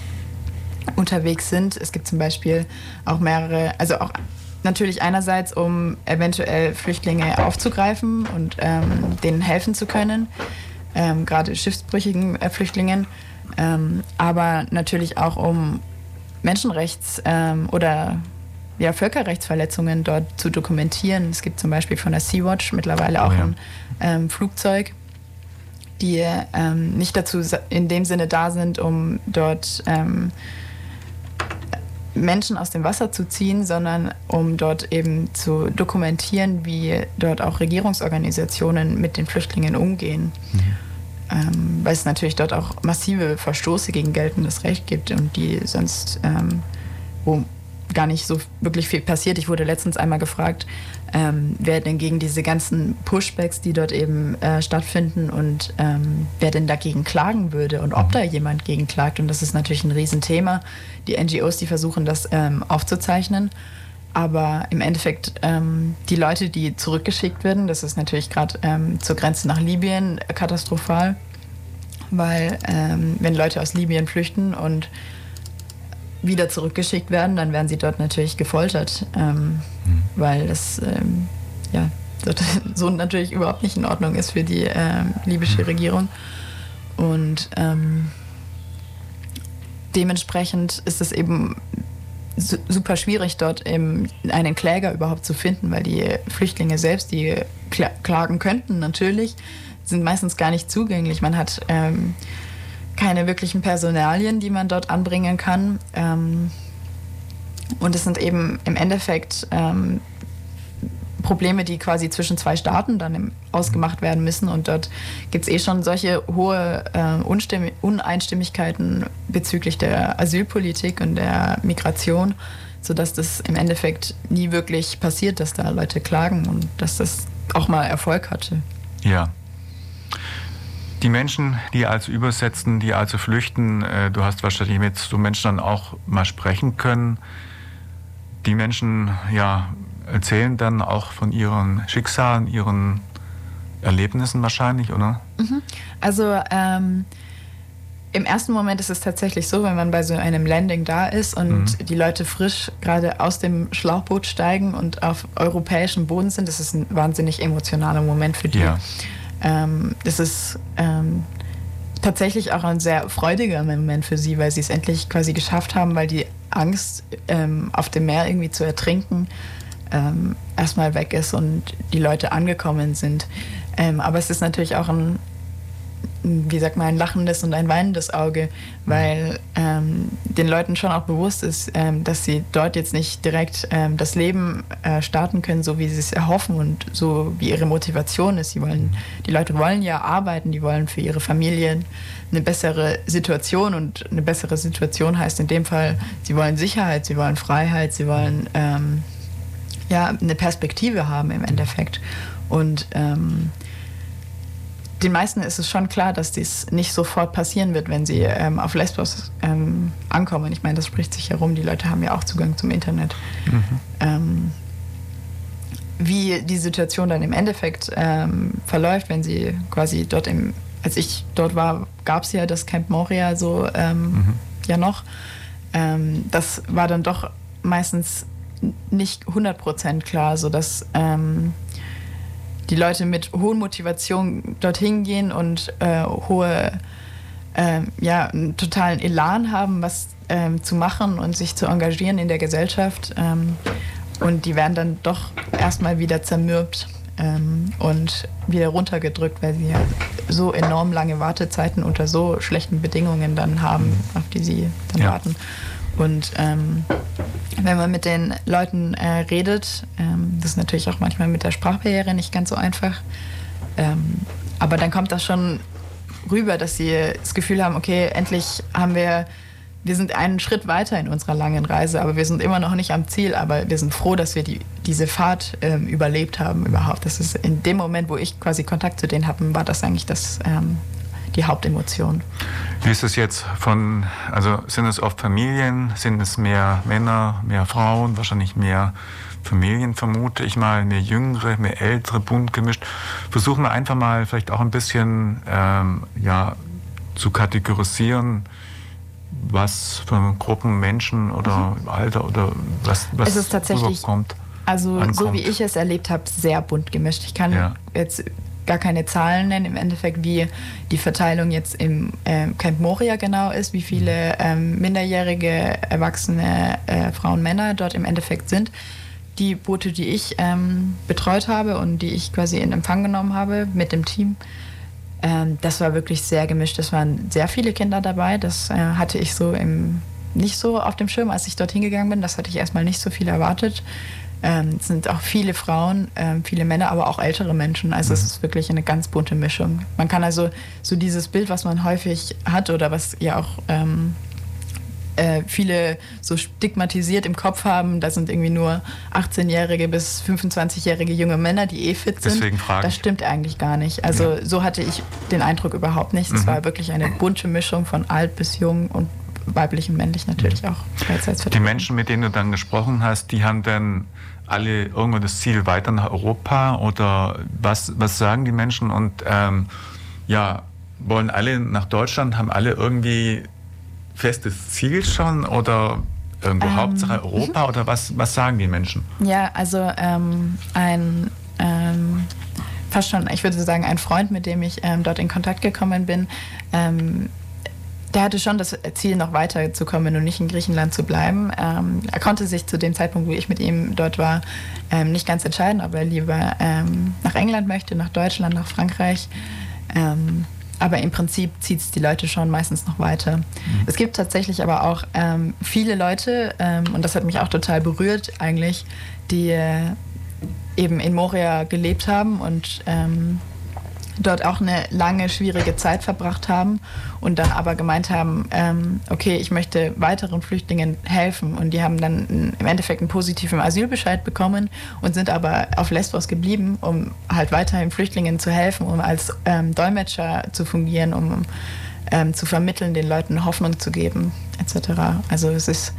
unterwegs sind. Es gibt zum Beispiel auch mehrere, also auch natürlich einerseits, um eventuell Flüchtlinge aufzugreifen und ähm, denen helfen zu können, ähm, gerade schiffsbrüchigen äh, Flüchtlingen, ähm, aber natürlich auch um Menschenrechts- ähm, oder ja, Völkerrechtsverletzungen dort zu dokumentieren. Es gibt zum Beispiel von der Sea-Watch mittlerweile auch oh ja. ein ähm, Flugzeug, die ähm, nicht dazu in dem Sinne da sind, um dort ähm, Menschen aus dem Wasser zu ziehen, sondern um dort eben zu dokumentieren, wie dort auch Regierungsorganisationen mit den Flüchtlingen umgehen. Mhm. Ähm, weil es natürlich dort auch massive Verstoße gegen geltendes Recht gibt und die sonst, ähm, wo gar nicht so wirklich viel passiert. Ich wurde letztens einmal gefragt, ähm, wer denn gegen diese ganzen Pushbacks, die dort eben äh, stattfinden und ähm, wer denn dagegen klagen würde und ob mhm. da jemand gegen klagt. Und das ist natürlich ein Riesenthema. Die NGOs, die versuchen das ähm, aufzuzeichnen. Aber im Endeffekt, ähm, die Leute, die zurückgeschickt werden, das ist natürlich gerade ähm, zur Grenze nach Libyen katastrophal, weil ähm, wenn Leute aus Libyen flüchten und wieder zurückgeschickt werden, dann werden sie dort natürlich gefoltert, ähm, mhm. weil das ähm, ja, so natürlich überhaupt nicht in Ordnung ist für die ähm, libysche mhm. Regierung. Und ähm, dementsprechend ist es eben super schwierig, dort eben einen Kläger überhaupt zu finden, weil die Flüchtlinge selbst, die klagen könnten natürlich, sind meistens gar nicht zugänglich. Man hat ähm, keine wirklichen Personalien, die man dort anbringen kann. Ähm, und es sind eben im Endeffekt ähm, Probleme, die quasi zwischen zwei Staaten dann ausgemacht werden müssen. Und dort gibt es eh schon solche hohe äh, Uneinstimmigkeiten bezüglich der Asylpolitik und der Migration, sodass das im Endeffekt nie wirklich passiert, dass da Leute klagen und dass das auch mal Erfolg hatte. Ja, die Menschen, die also übersetzen, die also flüchten, äh, du hast wahrscheinlich mit so Menschen dann auch mal sprechen können. Die Menschen ja, erzählen dann auch von ihren Schicksalen, ihren Erlebnissen wahrscheinlich, oder? Mhm. Also ähm, im ersten Moment ist es tatsächlich so, wenn man bei so einem Landing da ist und mhm. die Leute frisch gerade aus dem Schlauchboot steigen und auf europäischem Boden sind, das ist ein wahnsinnig emotionaler Moment für die. Ja. Ähm, das ist ähm, tatsächlich auch ein sehr freudiger Moment für sie, weil sie es endlich quasi geschafft haben, weil die Angst, ähm, auf dem Meer irgendwie zu ertrinken, erstmal weg ist und die Leute angekommen sind. Aber es ist natürlich auch ein wie sagt man, ein lachendes und ein weinendes Auge, weil ähm, den Leuten schon auch bewusst ist, ähm, dass sie dort jetzt nicht direkt ähm, das Leben äh, starten können, so wie sie es erhoffen und so wie ihre Motivation ist. Sie wollen, die Leute wollen ja arbeiten, die wollen für ihre Familien eine bessere Situation und eine bessere Situation heißt in dem Fall, sie wollen Sicherheit, sie wollen Freiheit, sie wollen ähm, ja eine Perspektive haben im Endeffekt und ähm, den meisten ist es schon klar, dass dies nicht sofort passieren wird, wenn sie ähm, auf Lesbos ähm, ankommen. Ich meine, das spricht sich herum. Die Leute haben ja auch Zugang zum Internet. Mhm. Ähm, wie die Situation dann im Endeffekt ähm, verläuft, wenn sie quasi dort im, als ich dort war, gab es ja das Camp Moria so ähm, mhm. ja noch. Ähm, das war dann doch meistens nicht 100% klar, sodass ähm, die Leute mit hohen Motivationen dorthin gehen und äh, hohe, äh, ja, einen totalen Elan haben, was ähm, zu machen und sich zu engagieren in der Gesellschaft. Ähm, und die werden dann doch erstmal wieder zermürbt ähm, und wieder runtergedrückt, weil sie ja so enorm lange Wartezeiten unter so schlechten Bedingungen dann haben, auf die sie dann ja. warten. Und ähm, wenn man mit den Leuten äh, redet, ähm, das ist natürlich auch manchmal mit der Sprachbarriere nicht ganz so einfach, ähm, aber dann kommt das schon rüber, dass sie das Gefühl haben, okay, endlich haben wir, wir sind einen Schritt weiter in unserer langen Reise, aber wir sind immer noch nicht am Ziel, aber wir sind froh, dass wir die, diese Fahrt ähm, überlebt haben überhaupt. Das ist in dem Moment, wo ich quasi Kontakt zu denen habe, war das eigentlich das, ähm, die Hauptemotion. Wie ist es jetzt von, also sind es oft Familien, sind es mehr Männer, mehr Frauen, wahrscheinlich mehr Familien vermute ich mal, mehr jüngere, mehr ältere, bunt gemischt. Versuchen wir einfach mal vielleicht auch ein bisschen ähm, ja, zu kategorisieren, was für Gruppen Menschen oder mhm. Alter oder was, was es ist tatsächlich, kommt. Also ankommt. so wie ich es erlebt habe, sehr bunt gemischt. Ich kann ja. jetzt gar keine Zahlen nennen, im Endeffekt, wie die Verteilung jetzt im äh, Camp Moria genau ist, wie viele ähm, minderjährige, erwachsene äh, Frauen, Männer dort im Endeffekt sind. Die Boote, die ich ähm, betreut habe und die ich quasi in Empfang genommen habe mit dem Team, ähm, das war wirklich sehr gemischt. Es waren sehr viele Kinder dabei. Das äh, hatte ich so im, nicht so auf dem Schirm, als ich dorthin gegangen bin. Das hatte ich erstmal nicht so viel erwartet. Ähm, es sind auch viele Frauen, ähm, viele Männer, aber auch ältere Menschen. Also mhm. es ist wirklich eine ganz bunte Mischung. Man kann also so dieses Bild, was man häufig hat oder was ja auch ähm, äh, viele so stigmatisiert im Kopf haben, da sind irgendwie nur 18-jährige bis 25-jährige junge Männer, die eh fit sind. Deswegen frage das stimmt eigentlich gar nicht. Also ja. so hatte ich den Eindruck überhaupt nicht. Es mhm. war wirklich eine bunte Mischung von alt bis jung und weiblich und männlich natürlich auch. Die Menschen, mit denen du dann gesprochen hast, die haben dann alle irgendwo das Ziel weiter nach Europa oder was, was sagen die Menschen und ähm, ja, wollen alle nach Deutschland, haben alle irgendwie festes Ziel schon oder irgendwo ähm, Hauptsache Europa mhm. oder was, was sagen die Menschen? Ja, also ähm, ein ähm, fast schon, ich würde sagen, ein Freund, mit dem ich ähm, dort in Kontakt gekommen bin, ähm, der hatte schon das Ziel, noch weiterzukommen und nicht in Griechenland zu bleiben. Ähm, er konnte sich zu dem Zeitpunkt, wo ich mit ihm dort war, ähm, nicht ganz entscheiden, ob er lieber ähm, nach England möchte, nach Deutschland, nach Frankreich. Ähm, aber im Prinzip zieht es die Leute schon meistens noch weiter. Mhm. Es gibt tatsächlich aber auch ähm, viele Leute, ähm, und das hat mich auch total berührt eigentlich, die äh, eben in Moria gelebt haben und dort auch eine lange, schwierige Zeit verbracht haben und dann aber gemeint haben, ähm, okay, ich möchte weiteren Flüchtlingen helfen. Und die haben dann im Endeffekt einen positiven Asylbescheid bekommen und sind aber auf Lesbos geblieben, um halt weiterhin Flüchtlingen zu helfen, um als ähm, Dolmetscher zu fungieren, um ähm, zu vermitteln, den Leuten Hoffnung zu geben, etc. Also es ist,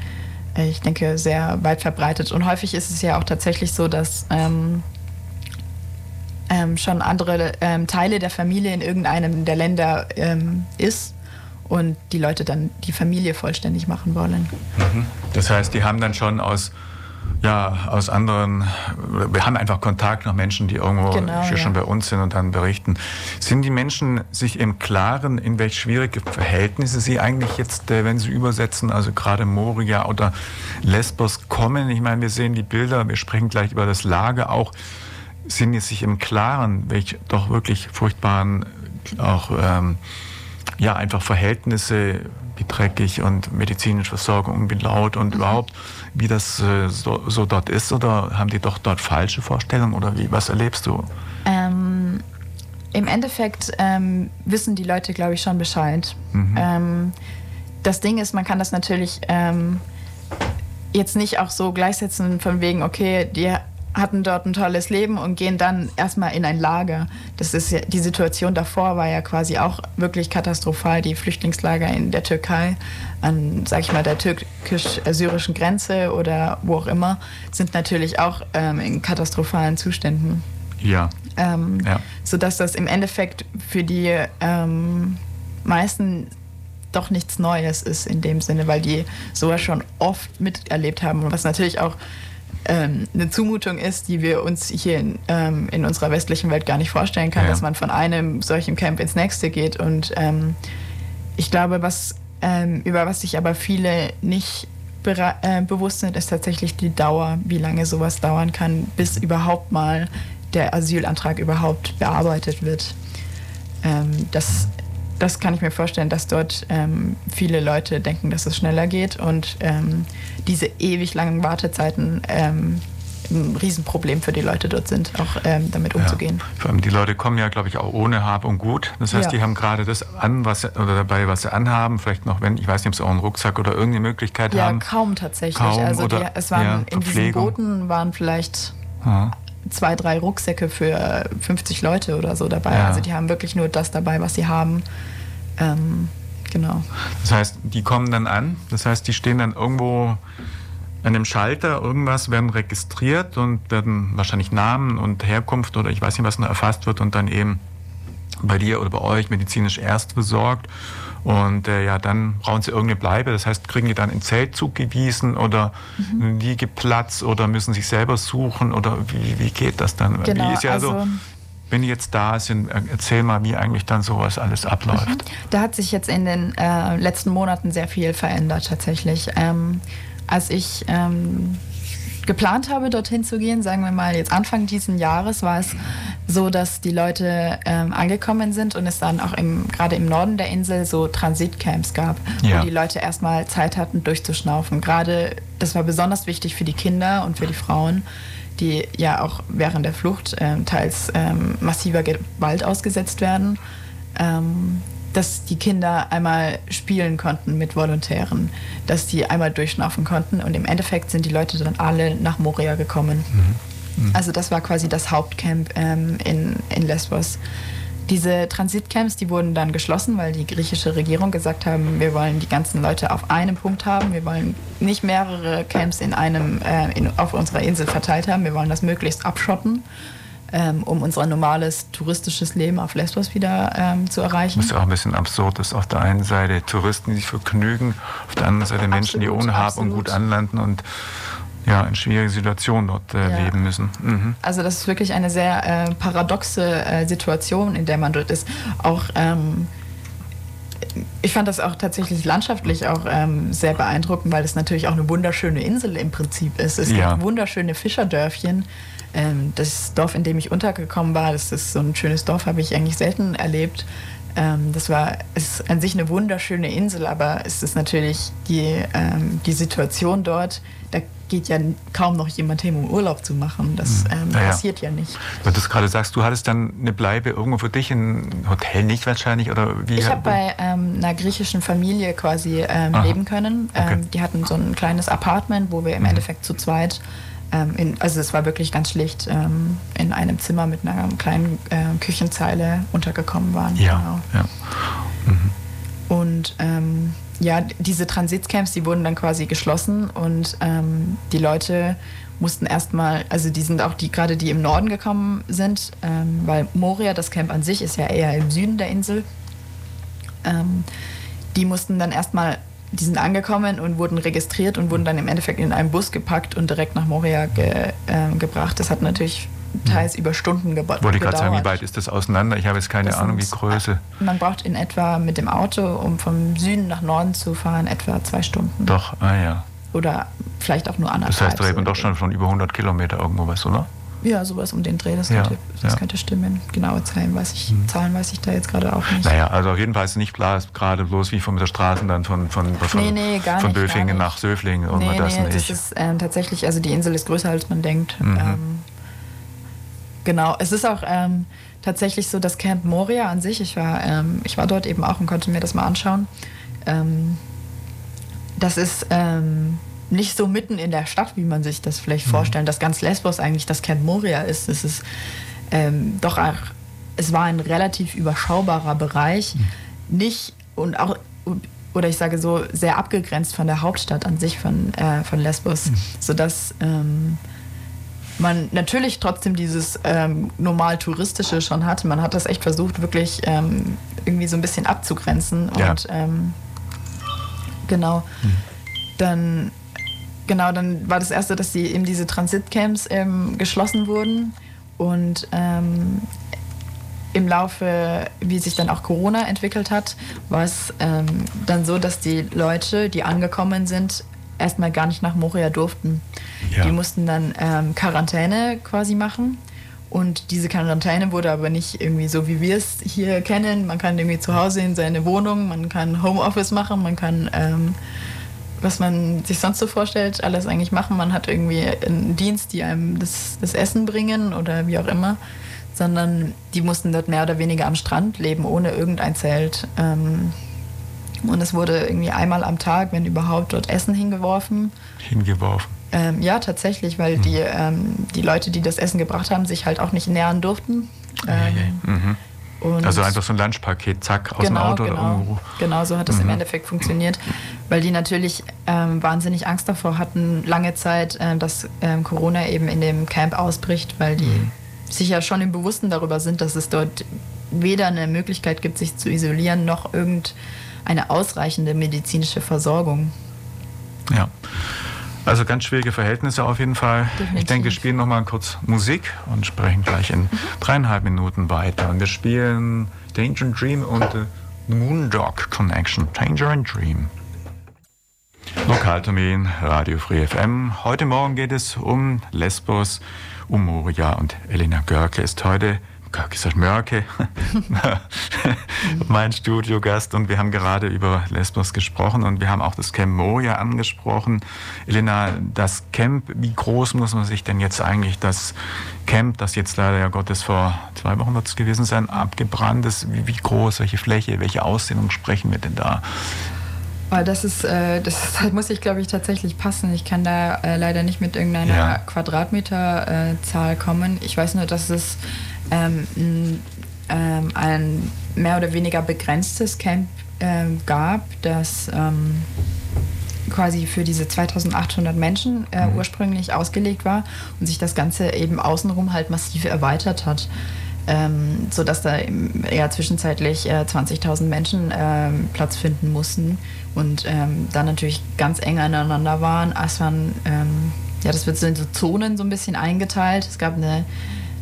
äh, ich denke, sehr weit verbreitet. Und häufig ist es ja auch tatsächlich so, dass ähm, äh, ähm, schon andere ähm, Teile der Familie in irgendeinem der Länder ähm, ist und die Leute dann die Familie vollständig machen wollen. Mhm. Das heißt, die haben dann schon aus ja, aus anderen, wir haben einfach Kontakt nach Menschen, die irgendwo genau, hier ja. schon bei uns sind und dann berichten. Sind die Menschen sich im Klaren, in welche schwierige Verhältnisse sie eigentlich jetzt, äh, wenn sie übersetzen, also gerade Moria oder Lesbos kommen? Ich meine, wir sehen die Bilder, wir sprechen gleich über das Lager auch. Sind die sich im Klaren, welche doch wirklich furchtbaren, auch ähm, ja, einfach Verhältnisse wie dreckig und medizinische Versorgung, wie laut und mhm. überhaupt, wie das äh, so, so, dort ist? Oder haben die doch dort falsche Vorstellungen oder wie? Was erlebst du? Ähm, Im Endeffekt ähm, wissen die Leute, glaube ich, schon Bescheid. Mhm. Ähm, das Ding ist, man kann das natürlich ähm, jetzt nicht auch so gleichsetzen von wegen, okay, die hatten dort ein tolles Leben und gehen dann erstmal in ein Lager. Das ist ja, die Situation davor war ja quasi auch wirklich katastrophal. Die Flüchtlingslager in der Türkei, an, sag ich mal, der türkisch-syrischen Grenze oder wo auch immer, sind natürlich auch ähm, in katastrophalen Zuständen. Ja. Ähm, ja. Sodass das im Endeffekt für die ähm, meisten doch nichts Neues ist in dem Sinne, weil die sowas schon oft miterlebt haben was natürlich auch ähm, eine Zumutung ist, die wir uns hier in, ähm, in, unserer westlichen Welt gar nicht vorstellen können, ja. dass man von einem solchen Camp ins nächste geht. Und ähm, ich glaube, was, ähm, über was sich aber viele nicht äh, bewusst sind, ist tatsächlich die Dauer, wie lange sowas dauern kann, bis überhaupt mal der Asylantrag überhaupt bearbeitet wird. Ähm, das das kann ich mir vorstellen, dass dort ähm, viele Leute denken, dass es schneller geht und ähm, diese ewig langen Wartezeiten ähm, ein Riesenproblem für die Leute dort sind, auch ähm, damit umzugehen. Ja. Vor allem die Leute kommen ja, glaube ich, auch ohne Hab und Gut. Das heißt, ja. die haben gerade das an, was oder dabei, was sie anhaben. Vielleicht noch, wenn ich weiß nicht, ob sie auch einen Rucksack oder irgendeine Möglichkeit ja, haben. Ja, kaum tatsächlich. Kaum also die, es waren in diesen Booten waren vielleicht zwei, drei Rucksäcke für 50 Leute oder so dabei. Ja. Also die haben wirklich nur das dabei, was sie haben. Ähm, genau. Das heißt, die kommen dann an, das heißt, die stehen dann irgendwo an dem Schalter, irgendwas werden registriert und werden wahrscheinlich Namen und Herkunft oder ich weiß nicht, was noch erfasst wird und dann eben bei dir oder bei euch medizinisch erst besorgt. Und äh, ja, dann brauchen sie irgendeine Bleibe. Das heißt, kriegen die dann ein Zelt zugewiesen oder mhm. einen Liegeplatz oder müssen sich selber suchen oder wie, wie geht das dann? Genau, wie ist ja also so, wenn die jetzt da sind, erzähl mal, wie eigentlich dann sowas alles abläuft. Mhm. Da hat sich jetzt in den äh, letzten Monaten sehr viel verändert tatsächlich. Ähm, als ich ähm, geplant habe, dorthin zu gehen, sagen wir mal jetzt Anfang dieses Jahres, war es so, dass die Leute ähm, angekommen sind und es dann auch im, gerade im Norden der Insel so Transitcamps gab, ja. wo die Leute erstmal Zeit hatten, durchzuschnaufen. Gerade das war besonders wichtig für die Kinder und für die Frauen, die ja auch während der Flucht ähm, teils ähm, massiver Gewalt ausgesetzt werden. Dass die Kinder einmal spielen konnten mit Volontären, dass die einmal durchschnaufen konnten und im Endeffekt sind die Leute dann alle nach Moria gekommen. Mhm. Mhm. Also das war quasi das Hauptcamp ähm, in, in Lesbos. Diese Transitcamps, die wurden dann geschlossen, weil die griechische Regierung gesagt haben, wir wollen die ganzen Leute auf einem Punkt haben, wir wollen nicht mehrere Camps in einem, äh, in, auf unserer Insel verteilt haben, wir wollen das möglichst abschotten ähm, um unser normales touristisches Leben auf Lesbos wieder ähm, zu erreichen. Ist auch ein bisschen absurd, dass auf der einen Seite Touristen, die sich vergnügen, auf der anderen Seite Menschen, absolut, die ohne Hab und Gut anlanden und ja, in schwierigen Situationen dort äh, ja. leben müssen. Mhm. Also das ist wirklich eine sehr äh, paradoxe äh, Situation, in der man dort ist. Auch ähm, ich fand das auch tatsächlich landschaftlich auch ähm, sehr beeindruckend, weil es natürlich auch eine wunderschöne Insel im Prinzip ist. Es ja. gibt wunderschöne Fischerdörfchen. Ähm, das Dorf, in dem ich untergekommen war, das ist so ein schönes Dorf, habe ich eigentlich selten erlebt. Ähm, das war ist an sich eine wunderschöne Insel, aber es ist natürlich die, ähm, die Situation dort, da geht ja kaum noch jemand hin, um Urlaub zu machen. Das hm. ähm, naja. passiert ja nicht. Weil du gerade sagst, du hattest dann eine Bleibe irgendwo für dich, ein Hotel nicht wahrscheinlich? Oder wie ich habe bei ähm, einer griechischen Familie quasi ähm, leben können. Okay. Ähm, die hatten so ein kleines Apartment, wo wir im mhm. Endeffekt zu zweit ähm, in, also es war wirklich ganz schlicht, ähm, in einem Zimmer mit einer kleinen äh, Küchenzeile untergekommen waren. Ja, genau. ja. Mhm. Und ähm, ja, diese Transitcamps, die wurden dann quasi geschlossen und ähm, die Leute mussten erstmal, also die sind auch die, gerade die im Norden gekommen sind, ähm, weil Moria, das Camp an sich, ist ja eher im Süden der Insel. Ähm, die mussten dann erstmal, die sind angekommen und wurden registriert und wurden dann im Endeffekt in einen Bus gepackt und direkt nach Moria ge, äh, gebracht. Das hat natürlich teils über Stunden ge Wollte ich gerade sagen, wie weit ist das auseinander? Ich habe jetzt keine das Ahnung, wie groß. Man braucht in etwa mit dem Auto, um vom Süden nach Norden zu fahren, etwa zwei Stunden. Doch, ah ja. Oder vielleicht auch nur anderthalb. Das heißt, da redet man doch schon von über 100 Kilometer irgendwo was, oder? Ja, sowas um den Dreh, das, ja, könnte, das ja. könnte stimmen. Genaue Zahlen weiß, ich, hm. Zahlen weiß ich da jetzt gerade auch nicht. Naja, also auf jeden Fall ist nicht klar, ist gerade bloß wie von der Straße dann von, von, von, nee, nee, von nicht, Böfingen nach Söflingen und nee, das nee, nicht. Das ist ähm, tatsächlich, also die Insel ist größer als man denkt. Mhm. Ähm, genau, es ist auch ähm, tatsächlich so, das Camp Moria an sich, ich war, ähm, ich war dort eben auch und konnte mir das mal anschauen. Ähm, das ist ähm, nicht so mitten in der Stadt, wie man sich das vielleicht mhm. vorstellt, dass ganz Lesbos eigentlich das Camp Moria ist. Es ist ähm, doch auch, es war ein relativ überschaubarer Bereich, mhm. nicht und auch oder ich sage so sehr abgegrenzt von der Hauptstadt an sich von, äh, von Lesbos, mhm. sodass ähm, man natürlich trotzdem dieses ähm, normal touristische schon hatte. Man hat das echt versucht, wirklich ähm, irgendwie so ein bisschen abzugrenzen ja. und ähm, genau. Mhm. Dann Genau, dann war das erste, dass die eben diese Transitcamps ähm, geschlossen wurden und ähm, im Laufe, wie sich dann auch Corona entwickelt hat, war es ähm, dann so, dass die Leute, die angekommen sind, erstmal gar nicht nach Moria durften. Ja. Die mussten dann ähm, Quarantäne quasi machen. Und diese Quarantäne wurde aber nicht irgendwie so, wie wir es hier kennen. Man kann irgendwie zu Hause in seine Wohnung, man kann Homeoffice machen, man kann ähm, was man sich sonst so vorstellt, alles eigentlich machen. Man hat irgendwie einen Dienst, die einem das, das Essen bringen oder wie auch immer, sondern die mussten dort mehr oder weniger am Strand leben, ohne irgendein Zelt. Ähm, und es wurde irgendwie einmal am Tag, wenn überhaupt, dort Essen hingeworfen. Hingeworfen? Ähm, ja, tatsächlich, weil mhm. die, ähm, die Leute, die das Essen gebracht haben, sich halt auch nicht nähern durften. Ähm, mhm. Und also einfach so ein Lunchpaket, zack, aus genau, dem Auto genau, oder irgendwo. Genau, so hat es mhm. im Endeffekt funktioniert, weil die natürlich ähm, wahnsinnig Angst davor hatten, lange Zeit, äh, dass ähm, Corona eben in dem Camp ausbricht, weil die mhm. sich ja schon im Bewussten darüber sind, dass es dort weder eine Möglichkeit gibt, sich zu isolieren, noch irgendeine ausreichende medizinische Versorgung. Ja. Also ganz schwierige Verhältnisse auf jeden Fall. Definitiv. Ich denke, wir spielen noch mal kurz Musik und sprechen gleich in dreieinhalb Minuten weiter. Und wir spielen Danger and Dream und The Moondog Connection. Danger and Dream. Lokaltermin, Radio Free FM. Heute Morgen geht es um Lesbos, um Moria und Elena Görke ist heute gesagt Mörke, mein Studiogast. Und wir haben gerade über Lesbos gesprochen und wir haben auch das Camp Moria angesprochen. Elena, das Camp, wie groß muss man sich denn jetzt eigentlich das Camp, das jetzt leider ja Gottes vor zwei Wochen wird es gewesen sein, abgebrannt ist, wie, wie groß, welche Fläche, welche Ausdehnung sprechen wir denn da? Das ist, äh, das muss ich, glaube ich, tatsächlich passen. Ich kann da äh, leider nicht mit irgendeiner ja. Quadratmeterzahl äh, kommen. Ich weiß nur, dass es ähm, ähm, ein mehr oder weniger begrenztes Camp ähm, gab, das ähm, quasi für diese 2800 Menschen äh, mhm. ursprünglich ausgelegt war und sich das Ganze eben außenrum halt massiv erweitert hat. Ähm, sodass da eher zwischenzeitlich äh, 20.000 Menschen äh, Platz finden mussten und ähm, dann natürlich ganz eng aneinander waren. Waren, ähm, ja, das wird so in so Zonen so ein bisschen eingeteilt. Es gab eine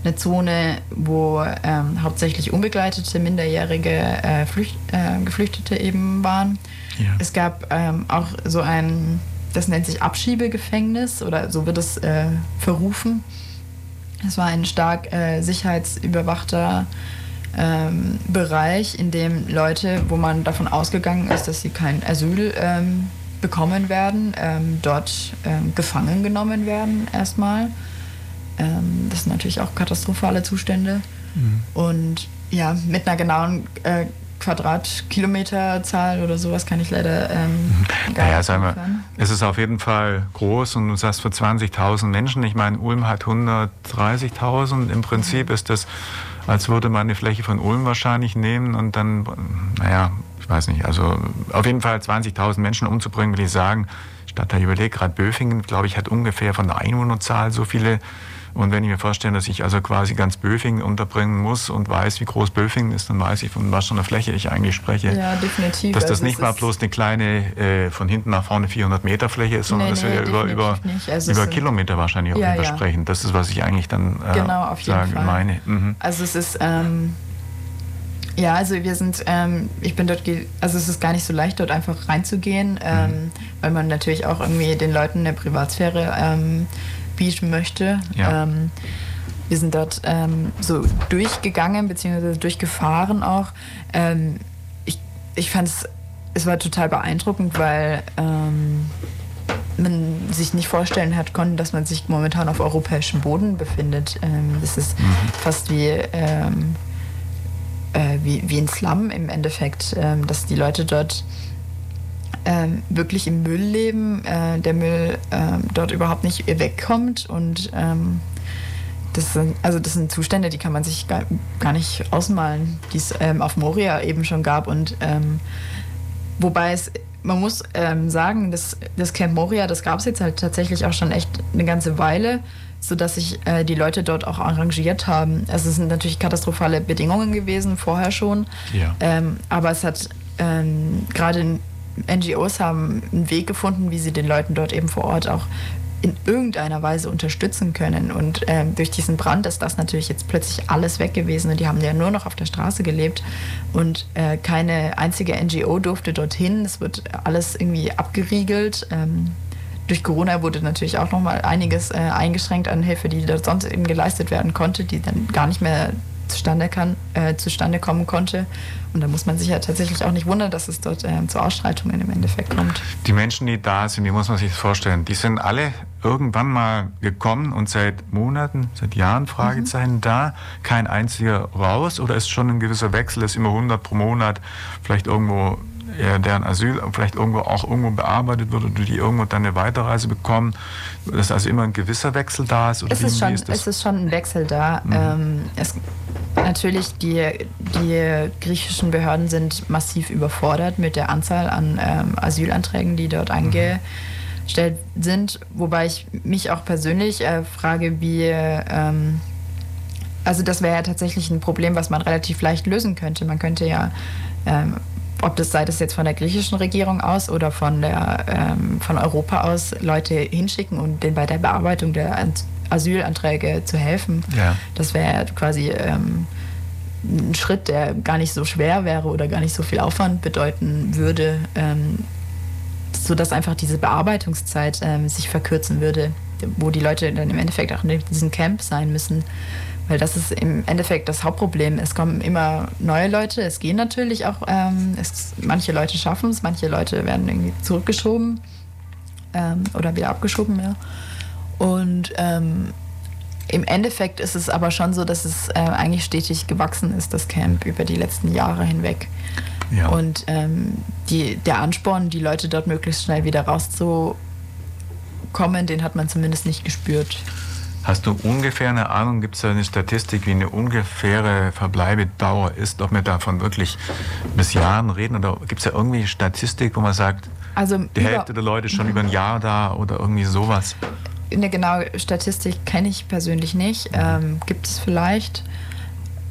eine Zone, wo ähm, hauptsächlich unbegleitete minderjährige äh, Flücht, äh, Geflüchtete eben waren. Ja. Es gab ähm, auch so ein, das nennt sich Abschiebegefängnis oder so wird es äh, verrufen. Es war ein stark äh, sicherheitsüberwachter ähm, Bereich, in dem Leute, wo man davon ausgegangen ist, dass sie kein Asyl ähm, bekommen werden, ähm, dort ähm, gefangen genommen werden erstmal. Ähm, das sind natürlich auch katastrophale Zustände. Mhm. Und ja, mit einer genauen äh, Quadratkilometerzahl oder sowas kann ich leider ähm, mhm. gar naja, nicht sagen wir, Es ist auf jeden Fall groß und du sagst für 20.000 Menschen. Ich meine, Ulm hat 130.000. Im Prinzip mhm. ist das, als würde man eine Fläche von Ulm wahrscheinlich nehmen und dann, naja, ich weiß nicht, also auf jeden Fall 20.000 Menschen umzubringen, will ich sagen. Stadtteil überlegt, gerade Böfingen, glaube ich, hat ungefähr von der Einwohnerzahl so viele und wenn ich mir vorstelle, dass ich also quasi ganz Böfingen unterbringen muss und weiß, wie groß Böfingen ist, dann weiß ich, von was für einer Fläche ich eigentlich spreche. Ja, definitiv. Dass das also nicht mal bloß eine kleine, äh, von hinten nach vorne 400 Meter Fläche ist, sondern nee, dass wir nee, über, über, also über Kilometer wahrscheinlich auch ja, übersprechen. Ja. Das ist, was ich eigentlich dann äh, genau, auf jeden sagen Fall. meine. Mhm. Also es ist... Ähm ja, also wir sind, ähm, ich bin dort, also es ist gar nicht so leicht, dort einfach reinzugehen, ähm, mhm. weil man natürlich auch irgendwie den Leuten eine Privatsphäre ähm, bieten möchte. Ja. Ähm, wir sind dort ähm, so durchgegangen, beziehungsweise durchgefahren auch. Ähm, ich ich fand es, es war total beeindruckend, weil ähm, man sich nicht vorstellen hat können, dass man sich momentan auf europäischem Boden befindet. Ähm, das ist mhm. fast wie, ähm, äh, wie, wie ein Slum im Endeffekt, dass die Leute dort ähm, wirklich im Müll leben, äh, der Müll äh, dort überhaupt nicht wegkommt und ähm, das sind, also das sind Zustände, die kann man sich gar, gar nicht ausmalen, die es ähm, auf Moria eben schon gab und ähm, wobei es man muss ähm, sagen, das, das Camp Moria, das gab es jetzt halt tatsächlich auch schon echt eine ganze Weile, sodass sich äh, die Leute dort auch arrangiert haben. Also es sind natürlich katastrophale Bedingungen gewesen, vorher schon. Ja. Ähm, aber es hat ähm, gerade NGOs haben einen Weg gefunden, wie sie den Leuten dort eben vor Ort auch in irgendeiner Weise unterstützen können. Und ähm, durch diesen Brand ist das natürlich jetzt plötzlich alles weg gewesen und die haben ja nur noch auf der Straße gelebt und äh, keine einzige NGO durfte dorthin. Es wird alles irgendwie abgeriegelt. Ähm, durch Corona wurde natürlich auch nochmal einiges äh, eingeschränkt an Hilfe, die dort sonst eben geleistet werden konnte, die dann gar nicht mehr zustande, kann, äh, zustande kommen konnte. Und da muss man sich ja tatsächlich auch nicht wundern, dass es dort äh, zu Ausschreitungen im Endeffekt kommt. Die Menschen, die da sind, wie muss man sich das vorstellen? Die sind alle irgendwann mal gekommen und seit Monaten, seit Jahren Fragezeichen mhm. da, kein einziger raus oder ist schon ein gewisser Wechsel, ist immer 100 pro Monat, vielleicht irgendwo deren Asyl vielleicht irgendwo auch irgendwo bearbeitet wird oder die irgendwo dann eine Weiterreise bekommen, dass also immer ein gewisser Wechsel da ist? Oder es, ist schon, ist es ist schon ein Wechsel da. Mhm. Ähm, es, natürlich, die, die griechischen Behörden sind massiv überfordert mit der Anzahl an ähm, Asylanträgen, die dort mhm. eingestellt sind, wobei ich mich auch persönlich äh, frage, wie... Ähm, also das wäre ja tatsächlich ein Problem, was man relativ leicht lösen könnte. Man könnte ja ähm, ob das sei das jetzt von der griechischen Regierung aus oder von, der, ähm, von Europa aus Leute hinschicken und denen bei der Bearbeitung der Asylanträge zu helfen. Ja. Das wäre quasi ähm, ein Schritt, der gar nicht so schwer wäre oder gar nicht so viel Aufwand bedeuten würde, ähm, sodass einfach diese Bearbeitungszeit ähm, sich verkürzen würde, wo die Leute dann im Endeffekt auch in diesem Camp sein müssen. Weil das ist im Endeffekt das Hauptproblem. Es kommen immer neue Leute, es gehen natürlich auch, ähm, es, manche Leute schaffen es, manche Leute werden irgendwie zurückgeschoben ähm, oder wieder abgeschoben, ja. Und ähm, im Endeffekt ist es aber schon so, dass es äh, eigentlich stetig gewachsen ist, das Camp, über die letzten Jahre hinweg. Ja. Und ähm, die, der Ansporn, die Leute dort möglichst schnell wieder rauszukommen, den hat man zumindest nicht gespürt. Hast du ungefähr eine Ahnung, gibt es da eine Statistik, wie eine ungefähre Verbleibedauer ist, ob wir davon wirklich bis Jahren reden? Oder gibt es da irgendwie Statistik, wo man sagt, also die Hälfte der Leute ist schon über ein Jahr da oder irgendwie sowas? Eine genaue Statistik kenne ich persönlich nicht. Ähm, gibt es vielleicht.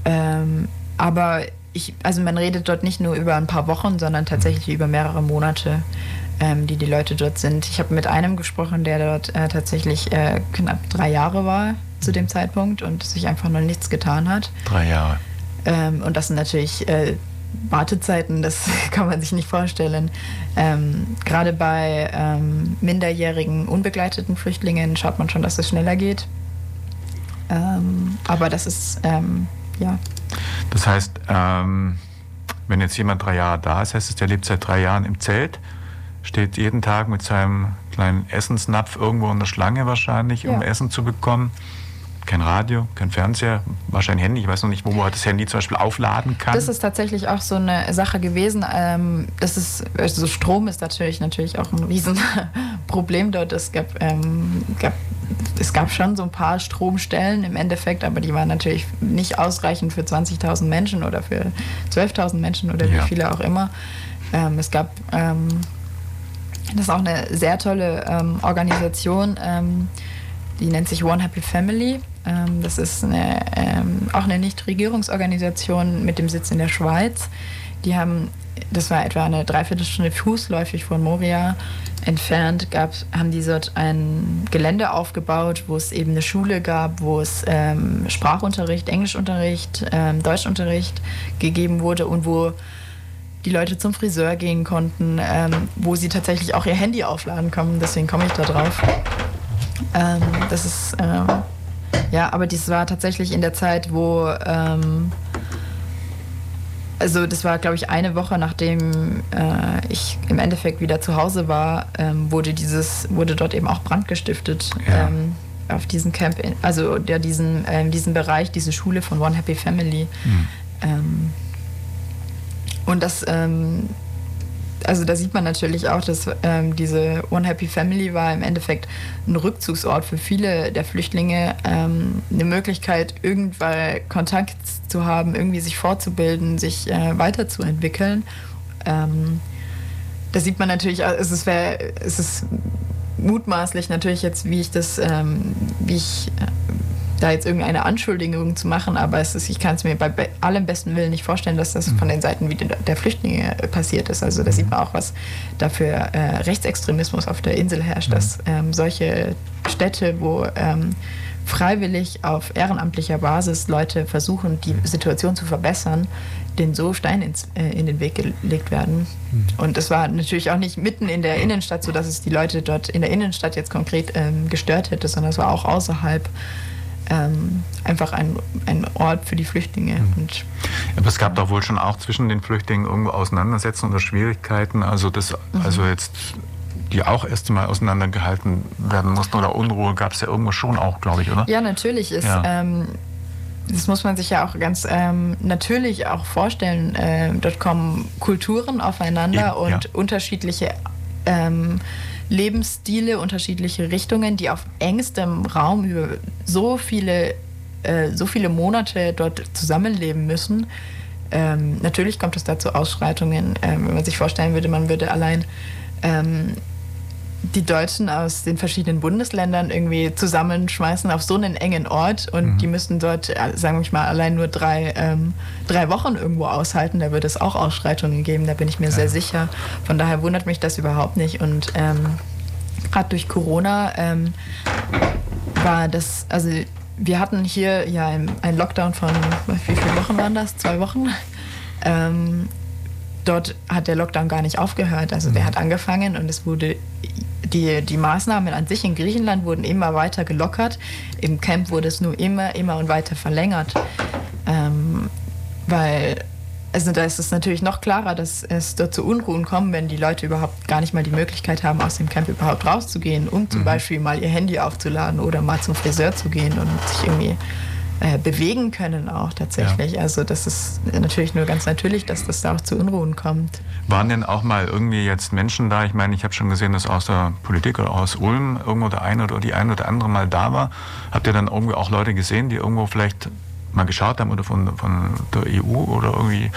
Ähm, aber ich, also man redet dort nicht nur über ein paar Wochen, sondern tatsächlich über mehrere Monate ähm, die die Leute dort sind. Ich habe mit einem gesprochen, der dort äh, tatsächlich äh, knapp drei Jahre war zu dem Zeitpunkt und sich einfach noch nichts getan hat. Drei Jahre. Ähm, und das sind natürlich äh, Wartezeiten, das kann man sich nicht vorstellen. Ähm, Gerade bei ähm, minderjährigen, unbegleiteten Flüchtlingen schaut man schon, dass es schneller geht. Ähm, aber das ist, ähm, ja. Das heißt, ähm, wenn jetzt jemand drei Jahre da ist, heißt es, der lebt seit drei Jahren im Zelt steht jeden Tag mit seinem kleinen Essensnapf irgendwo in der Schlange wahrscheinlich, um ja. Essen zu bekommen. Kein Radio, kein Fernseher, wahrscheinlich Handy. Ich weiß noch nicht, wo man das Handy zum Beispiel aufladen kann. Das ist tatsächlich auch so eine Sache gewesen. Ähm, das ist, also Strom ist natürlich, natürlich auch ein Riesenproblem dort. Es gab, ähm, gab es gab schon so ein paar Stromstellen im Endeffekt, aber die waren natürlich nicht ausreichend für 20.000 Menschen oder für 12.000 Menschen oder ja. wie viele auch immer. Ähm, es gab, ähm, das ist auch eine sehr tolle ähm, Organisation, ähm, die nennt sich One Happy Family. Ähm, das ist eine, ähm, auch eine Nichtregierungsorganisation mit dem Sitz in der Schweiz. Die haben, das war etwa eine Dreiviertelstunde fußläufig von Moria entfernt, gab, haben die dort ein Gelände aufgebaut, wo es eben eine Schule gab, wo es ähm, Sprachunterricht, Englischunterricht, ähm, Deutschunterricht gegeben wurde und wo die Leute zum Friseur gehen konnten, ähm, wo sie tatsächlich auch ihr Handy aufladen konnten. Deswegen komme ich da drauf. Ähm, das ist, ähm, ja, aber dies war tatsächlich in der Zeit, wo, ähm, also das war, glaube ich, eine Woche nachdem äh, ich im Endeffekt wieder zu Hause war, ähm, wurde dieses, wurde dort eben auch Brand gestiftet. Ja. Ähm, auf diesem Camp, also der diesen, ähm, diesen Bereich, diese Schule von One Happy Family. Mhm. Und das also da sieht man natürlich auch, dass ähm, diese One Happy Family war im Endeffekt ein Rückzugsort für viele der Flüchtlinge, ähm, eine Möglichkeit, irgendwann Kontakt zu haben, irgendwie sich fortzubilden, sich äh, weiterzuentwickeln. Ähm, da sieht man natürlich, es ist, es ist mutmaßlich natürlich jetzt, wie ich das, ähm, wie ich äh, da jetzt irgendeine Anschuldigung zu machen, aber es ist, ich kann es mir bei, allem besten Willen nicht vorstellen, dass das von den Seiten wie der Flüchtlinge passiert ist. Also da sieht man auch, was da für äh, Rechtsextremismus auf der Insel herrscht, dass ähm, solche Städte, wo ähm, freiwillig auf ehrenamtlicher Basis Leute versuchen, die Situation zu verbessern, denen so Steine äh, in den Weg gelegt werden. Und es war natürlich auch nicht mitten in der Innenstadt, sodass es die Leute dort in der Innenstadt jetzt konkret ähm, gestört hätte, sondern es war auch außerhalb ähm, einfach ein, ein Ort für die Flüchtlinge. Mhm. Aber es gab doch wohl schon auch zwischen den Flüchtlingen irgendwo Auseinandersetzungen oder Schwierigkeiten, also das, mhm. also jetzt die auch erst mal auseinandergehalten werden mussten oder Unruhe gab es ja irgendwo schon auch, glaube ich, oder? Ja, natürlich ist. Ja. Ähm, das muss man sich ja auch ganz ähm, natürlich auch vorstellen. Äh, dort kommen Kulturen aufeinander Eben, und ja. unterschiedliche ähm, Lebensstile, unterschiedliche Richtungen, die auf engstem Raum über so viele, äh, so viele Monate dort zusammenleben müssen. Ähm, natürlich kommt es da zu Ausschreitungen. Ähm, wenn man sich vorstellen würde, man würde allein ähm, die Deutschen aus den verschiedenen Bundesländern irgendwie zusammenschmeißen auf so einen engen Ort und mhm. die müssten dort, äh, sagen wir mal, allein nur drei, ähm, drei Wochen irgendwo aushalten. Da würde es auch Ausschreitungen geben, da bin ich mir ja. sehr sicher. Von daher wundert mich das überhaupt nicht. Und ähm, gerade durch Corona ähm, war das, also wir hatten hier ja einen Lockdown von, wie viele Wochen waren das? Zwei Wochen. Ähm, dort hat der Lockdown gar nicht aufgehört. Also der mhm. hat angefangen und es wurde die, die Maßnahmen an sich in Griechenland wurden immer weiter gelockert. Im Camp wurde es nur immer, immer und weiter verlängert. Ähm, weil, also da ist es natürlich noch klarer, dass es dort zu Unruhen kommt, wenn die Leute überhaupt gar nicht mal die Möglichkeit haben, aus dem Camp überhaupt rauszugehen, um zum mhm. Beispiel mal ihr Handy aufzuladen oder mal zum Friseur zu gehen und sich irgendwie äh, bewegen können auch tatsächlich. Ja. Also das ist natürlich nur ganz natürlich, dass das da auch zu Unruhen kommt. Waren denn auch mal irgendwie jetzt Menschen da? Ich meine, ich habe schon gesehen, dass aus der Politik oder aus Ulm irgendwo der eine oder die eine oder andere mal da war. Habt ihr dann irgendwie auch Leute gesehen, die irgendwo vielleicht mal geschaut haben oder von, von der EU oder irgendwie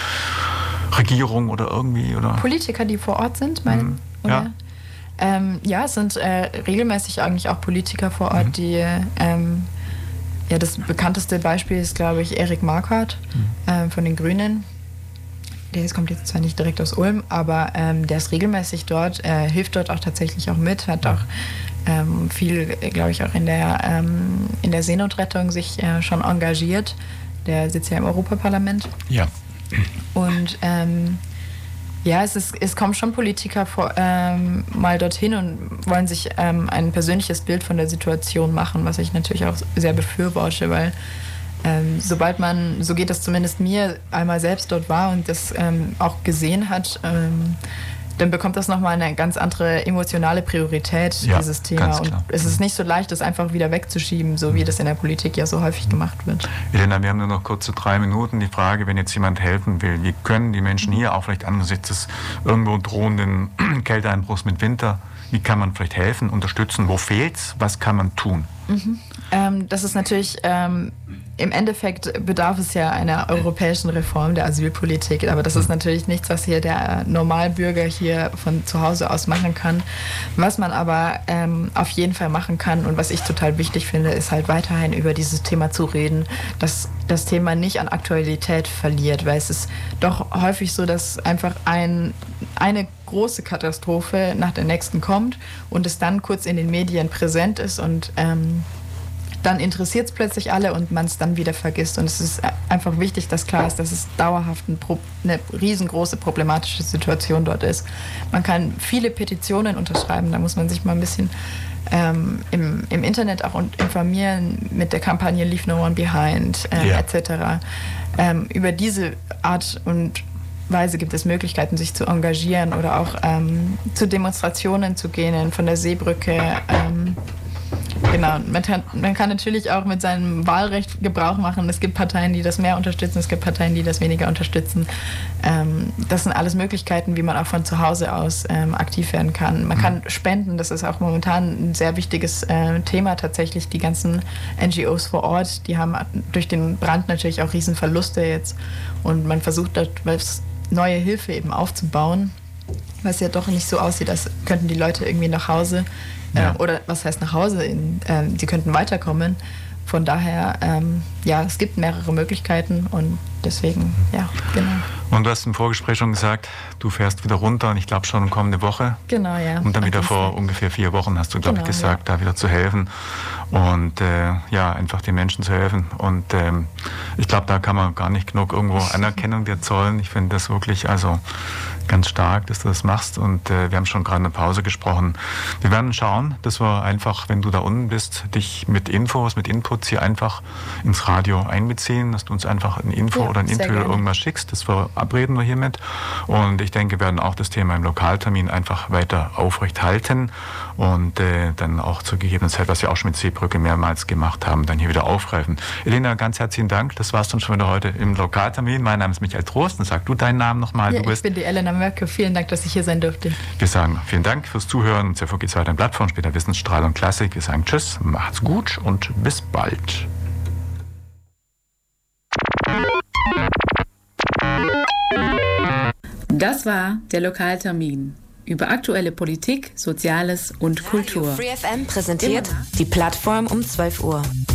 Regierung oder irgendwie? Oder? Politiker, die vor Ort sind, meinen? Mhm. Ja. Ähm, ja, es sind äh, regelmäßig eigentlich auch Politiker vor Ort, mhm. die ähm, ja, das bekannteste Beispiel ist, glaube ich, Erik Marquardt äh, von den Grünen. Der kommt jetzt zwar nicht direkt aus Ulm, aber ähm, der ist regelmäßig dort, äh, hilft dort auch tatsächlich auch mit, hat auch ähm, viel, glaube ich, auch in der, ähm, in der Seenotrettung sich äh, schon engagiert. Der sitzt ja im Europaparlament. Ja. Und ähm, ja, es, ist, es kommen schon Politiker vor, ähm, mal dorthin und wollen sich ähm, ein persönliches Bild von der Situation machen, was ich natürlich auch sehr befürworte, weil ähm, sobald man, so geht das zumindest mir, einmal selbst dort war und das ähm, auch gesehen hat, ähm, dann bekommt das nochmal eine ganz andere emotionale Priorität, ja, dieses Thema. Und es ist nicht so leicht, das einfach wieder wegzuschieben, so wie das in der Politik ja so häufig gemacht wird. Elena, wir haben nur noch kurze drei Minuten. Die Frage, wenn jetzt jemand helfen will, wie können die Menschen hier auch vielleicht angesichts des irgendwo drohenden Kälteeinbruchs mit Winter, wie kann man vielleicht helfen, unterstützen? Wo fehlt's? Was kann man tun? Mhm. Ähm, das ist natürlich ähm, im Endeffekt bedarf es ja einer europäischen Reform der Asylpolitik, aber das ist natürlich nichts, was hier der Normalbürger hier von zu Hause aus machen kann. Was man aber ähm, auf jeden Fall machen kann und was ich total wichtig finde, ist halt weiterhin über dieses Thema zu reden, dass das Thema nicht an Aktualität verliert, weil es ist doch häufig so, dass einfach ein, eine große Katastrophe nach der nächsten kommt und es dann kurz in den Medien präsent ist und ähm, dann interessiert es plötzlich alle und man es dann wieder vergisst. Und es ist einfach wichtig, dass klar ist, dass es dauerhaft ein Pro eine riesengroße problematische Situation dort ist. Man kann viele Petitionen unterschreiben, da muss man sich mal ein bisschen ähm, im, im, Internet auch informieren mit der Kampagne Leave No One Behind äh, ja. etc. Ähm, über diese Art und Weise gibt es Möglichkeiten, sich zu engagieren oder auch ähm, zu Demonstrationen zu gehen, von der Seebrücke ähm, Genau, man kann, man kann natürlich auch mit seinem Wahlrecht Gebrauch machen. Es gibt Parteien, die das mehr unterstützen, es gibt Parteien, die das weniger unterstützen. Ähm, das sind alles Möglichkeiten, wie man auch von zu Hause aus ähm, aktiv werden kann. Man kann mhm. spenden, das ist auch momentan ein sehr wichtiges äh, Thema tatsächlich. Die ganzen NGOs vor Ort, die haben durch den Brand natürlich auch Riesenverluste jetzt und man versucht dort neue Hilfe eben aufzubauen, was ja doch nicht so aussieht, als könnten die Leute irgendwie nach Hause ja. äh, oder was heißt nach Hause, in, äh, sie könnten weiterkommen. Von daher, ähm, ja, es gibt mehrere Möglichkeiten und deswegen, ja, genau. Und du hast im Vorgespräch schon gesagt, du fährst wieder runter und ich glaube schon kommende Woche. Genau, ja. Und dann wieder vor ungefähr vier Wochen hast du, glaube genau, ich, gesagt, ja. da wieder zu helfen und äh, ja, einfach den Menschen zu helfen. Und ähm, ich glaube, da kann man gar nicht genug irgendwo Anerkennung dir zollen. Ich finde das wirklich, also ganz stark, dass du das machst. Und äh, wir haben schon gerade eine Pause gesprochen. Wir werden schauen, dass wir einfach, wenn du da unten bist, dich mit Infos, mit Inputs hier einfach ins Radio einbeziehen, dass du uns einfach ein Info ja, oder ein Interview oder irgendwas schickst. Das verabreden wir hiermit. Und ich denke, wir werden auch das Thema im Lokaltermin einfach weiter aufrecht halten und äh, dann auch zur gegebenen Zeit, was wir auch schon mit Seebrücke mehrmals gemacht haben, dann hier wieder aufgreifen. Elena, ganz herzlichen Dank. Das war's dann schon wieder heute im Lokaltermin. Mein Name ist Michael Trost und sag du deinen Namen nochmal. Ja, ich bin die Elena Mörke. Vielen Dank, dass ich hier sein durfte. Wir sagen vielen Dank fürs Zuhören. Und Zerfuhr geht's weiter in Plattform, später Wissensstrahl und Klassik. Wir sagen Tschüss, macht's gut und bis bald. Das war der Lokaltermin über aktuelle Politik, Soziales und Kultur. Radio Free FM präsentiert die Plattform um 12 Uhr.